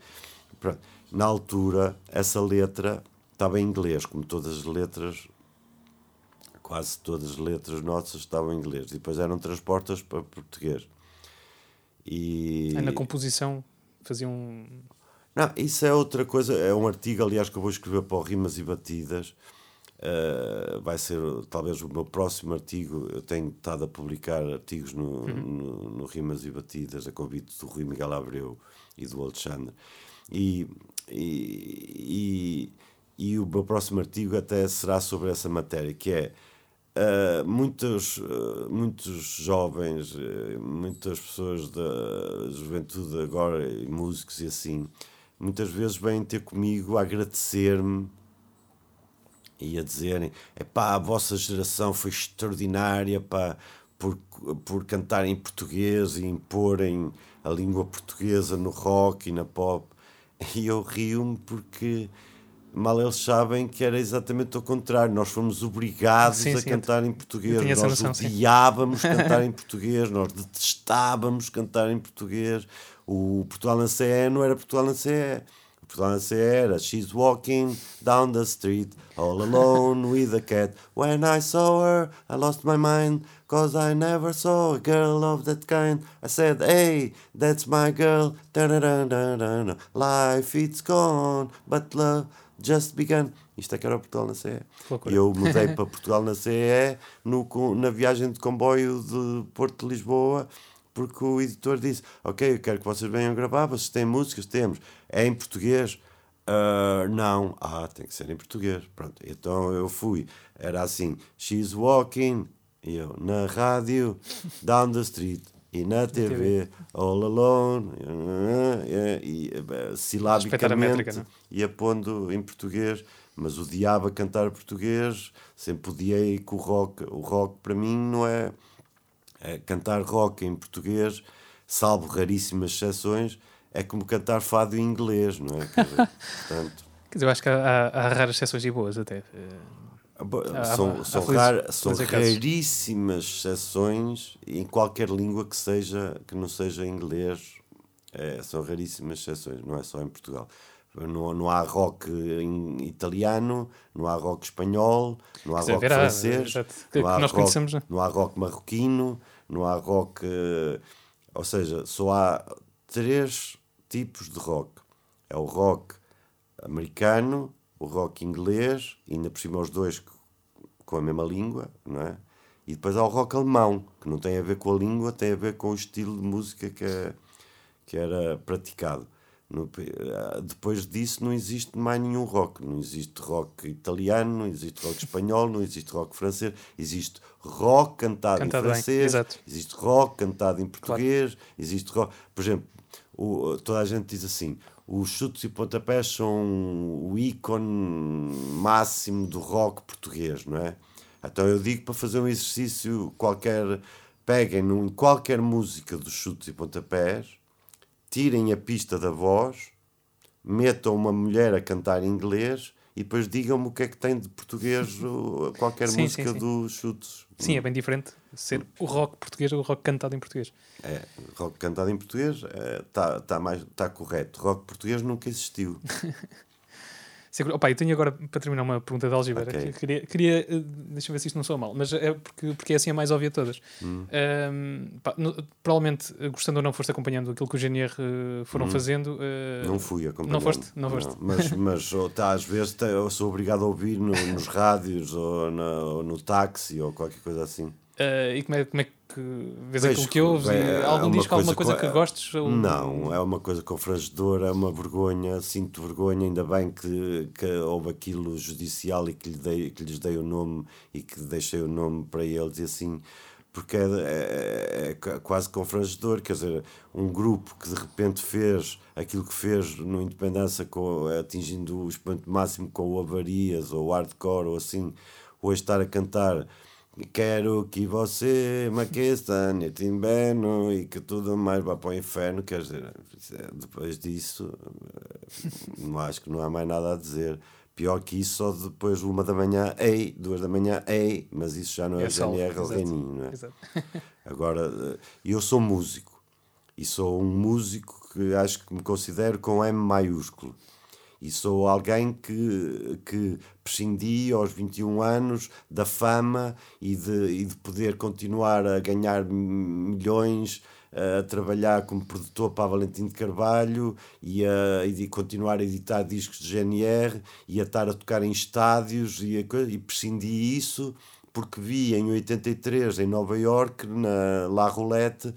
Pronto. Na altura, essa letra estava em inglês, como todas as letras, quase todas as letras nossas estavam em inglês. Depois eram transportas para português. E...
Aí na composição faziam. Um...
Não, isso é outra coisa. É um artigo, aliás, que eu vou escrever para o Rimas e Batidas. Uh, vai ser talvez o meu próximo artigo. Eu tenho estado a publicar artigos no, no, no Rimas e Batidas, a convite do Rui Miguel Abreu e do Alexandre. E, e, e, e o meu próximo artigo até será sobre essa matéria, que é Uh, muitos, uh, muitos jovens, uh, muitas pessoas da juventude agora, e músicos e assim, muitas vezes vêm ter comigo a agradecer-me e a dizerem: pá, a vossa geração foi extraordinária pá, por, por cantar em português e imporem a língua portuguesa no rock e na pop. [LAUGHS] E eu rio-me porque mal eles sabem que era exatamente o contrário. Nós fomos obrigados
Sim,
a
sim,
cantar em português. Nós
noção, sim.
odiávamos [LAUGHS] cantar em português, nós detestávamos cantar em português. O Portugal na CE não era Portugal na CE. O Portugal na CE era She's walking down the street all alone with a cat. When I saw her, I lost my mind. Cause I never saw a girl of that kind. I said, hey, that's my girl. Life it's gone, but love just begun. Isto é que era o Portugal na CE.
Loucura.
Eu mudei [LAUGHS] para Portugal na CE no, na viagem de comboio de Porto de Lisboa, porque o editor disse: Ok, eu quero que vocês venham gravar, vocês têm músicas? Temos. É em português? "Ah, não. Ah, tem que ser em português. Pronto, então eu fui. Era assim: She's walking. Eu na rádio, down the street. E na TV, all alone, e, e, eh,
a
silabicamente,
não é?
ia pondo em português, mas odiava cantar português, sempre odiei que o rock, o rock para mim não é, é cantar rock em português, salvo raríssimas exceções, é como cantar fado em inglês, não é? Quer dizer, [LAUGHS] portanto,
Quer dizer, eu acho que há, há, há raras exceções e boas até. Há-
são,
há
são,
felizes-
rar- são
felizes casos.
raríssimas exceções em qualquer língua que seja que não seja inglês é, são raríssimas exceções, não é só em Portugal. Não, não há rock italiano, não há rock espanhol, não há
dizer,
rock
haverá,
francês,
que
não há rock,
conhecemos, né?
não há rock marroquino, não há rock. eh, Ou seja, só há três tipos de rock: é o rock americano, o rock inglês, ainda por cima os dois co- com a mesma língua, não é? E depois há o rock alemão, que não tem a ver com a língua, tem a ver com o estilo de música que, é, que era praticado. No, eh, depois disso não existe mais nenhum rock. Não existe rock italiano, não existe rock espanhol, não existe rock francês. Existe rock cantado, cantado em francês, existe rock cantado em português, claro. existe rock. Por exemplo, o, toda a gente diz assim: os chutes e pontapés são o ícone máximo do rock português, não é? Então eu digo para fazer um exercício qualquer, peguem em qualquer música dos chutes e pontapés, tirem a pista da voz, metam uma mulher a cantar em inglês e depois digam-me o que é que tem de português qualquer sim, música sim, sim. dos chutes.
Sim, é bem diferente ser o rock português ou o rock cantado em português.
É, rock cantado em português está é, tá, tá mais tá correto. Rock português nunca existiu. [LAUGHS]
Opa, eu tenho agora para terminar uma pergunta de Algibeira. Okay. Que queria, queria, eh, deixa eu ver se isto não soa mal, mas é porque, porque é assim a mais óbvia de todas. Hum. Um, pá, no, provavelmente, eh, gostando ou não, foste acompanhando aquilo que o GNR uh, foram hum. fazendo. Uh,
não fui acompanhando.
Não foste? Não foste. Não,
mas, [LAUGHS] mas ou, tá, às vezes tá, eu sou obrigado a ouvir no, nos rádios ou, na, ou no táxi ou qualquer coisa assim.
Uh, e como é, como é que vês aquilo que ouves? É, algum é disco, alguma coisa que gostes? Ou...
Não, é uma coisa confrangedora, é uma vergonha, sinto vergonha, ainda bem que, que houve aquilo judicial e que, lhe dei, que lhes dei o nome e que deixei o nome para eles e assim, porque é, é, é quase confrangedor, quer dizer, um grupo que de repente fez aquilo que fez no Independência com, atingindo o expoente máximo com o Avarias ou o Hardcore ou assim, hoje estar a cantar Quero que você me aqueça neste inverno e que tudo mais vá para o inferno. Quer dizer, depois disso, não acho que não há mais nada a dizer. Pior que isso, só depois uma da manhã, ei, duas da manhã, ei, mas isso já não é, é GNR ao reininho, não é? Exato. [LAUGHS] Agora, eu sou músico e sou um músico que acho que me considero com M maiúsculo e sou alguém que, que prescindi aos 21 anos da fama e de, e de poder continuar a ganhar milhões a trabalhar como produtor para a Valentim de Carvalho e a e continuar a editar discos de GNR e a estar a tocar em estádios e, a, e prescindi isso porque vi em 83 em Nova York na La Roulette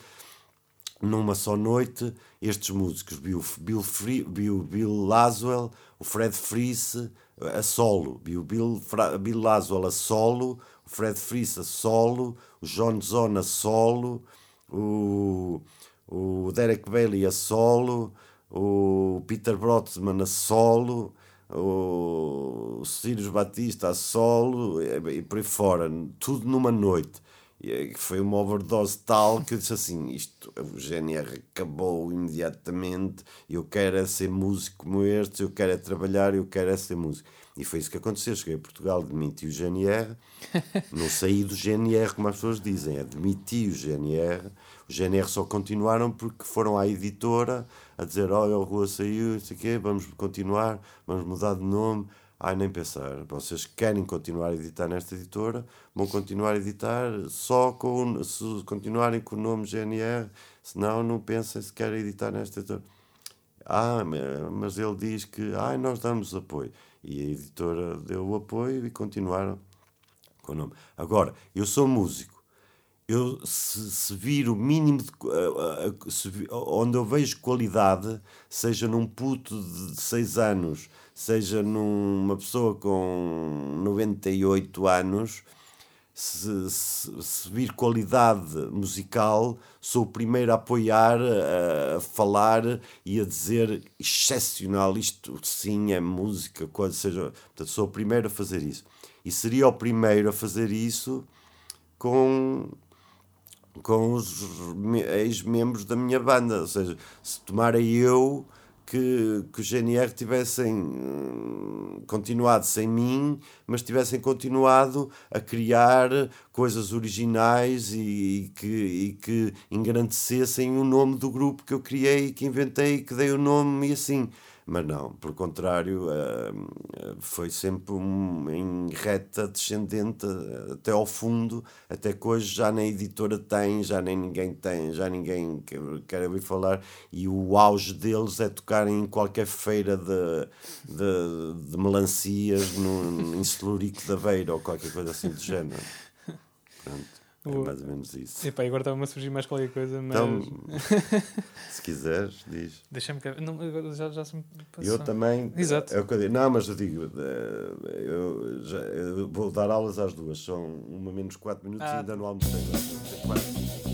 numa só noite estes músicos, Bill, Bill, Free, Bill, Bill Laswell, o Fred Fries a solo, Bill, Bill, Bill Laswell a solo, o Fred Fries a solo, o John Zona a solo, o, o Derek Bailey a solo, o Peter Brotzman a solo, o Sirius Batista a solo e, e por aí fora, tudo numa noite. E foi uma overdose tal que eu disse assim: isto, o GNR acabou imediatamente. Eu quero é ser músico como este, eu quero é trabalhar, eu quero é ser músico. E foi isso que aconteceu. Cheguei a Portugal, demiti o GNR, [LAUGHS] não saí do GNR, como as pessoas dizem, admiti o GNR. O GNR só continuaram porque foram à editora a dizer: olha, o Rua saiu, não sei o quê, vamos continuar, vamos mudar de nome. Ai, nem pensar. Vocês querem continuar a editar nesta editora, vão continuar a editar só com. Se continuarem com o nome GNR, senão não pensem se querem editar nesta editora. Ah, mas ele diz que ai, nós damos apoio. E a editora deu o apoio e continuaram com o nome. Agora, eu sou músico. Eu, se, se vir o mínimo de, se, onde eu vejo qualidade, seja num puto de 6 anos seja numa pessoa com 98 anos, se, se, se, vir qualidade musical, sou o primeiro a apoiar, a, a, falar e a dizer excepcional, isto sim é música, quando seja. Portanto, sou o primeiro a fazer isso. E seria o primeiro a fazer isso com, com os ex-membros da minha banda. Ou seja, se tomara eu que, que os GNR tivessem hum, continuado sem mim, mas tivessem continuado a criar coisas originais e, e, que, e que engrandecessem o nome do grupo que eu criei, que inventei, que dei o nome e assim. Mas não, pelo contrário, uh, foi sempre um, em reta descendente até ao fundo, até que hoje já nem editora tem, já nem ninguém tem, já ninguém quer, quer ouvir falar, e o auge deles é tocarem em qualquer feira de, de, de melancias no, em Celurico da Beira ou qualquer coisa assim do género. [LAUGHS] Pronto. É mais ou menos isso.
Epá, agora estava-me a surgir mais qualquer coisa, mas.
Então, [LAUGHS] se quiseres, diz.
Deixa-me cá. Não, agora já, já se me passou.
Eu também.
Exato.
É o que eu digo. Não, mas eu digo, eh, eu, já, eu vou dar aulas às duas, são uma menos 4 minutos
Ah.
e ainda não almocei. Quatro.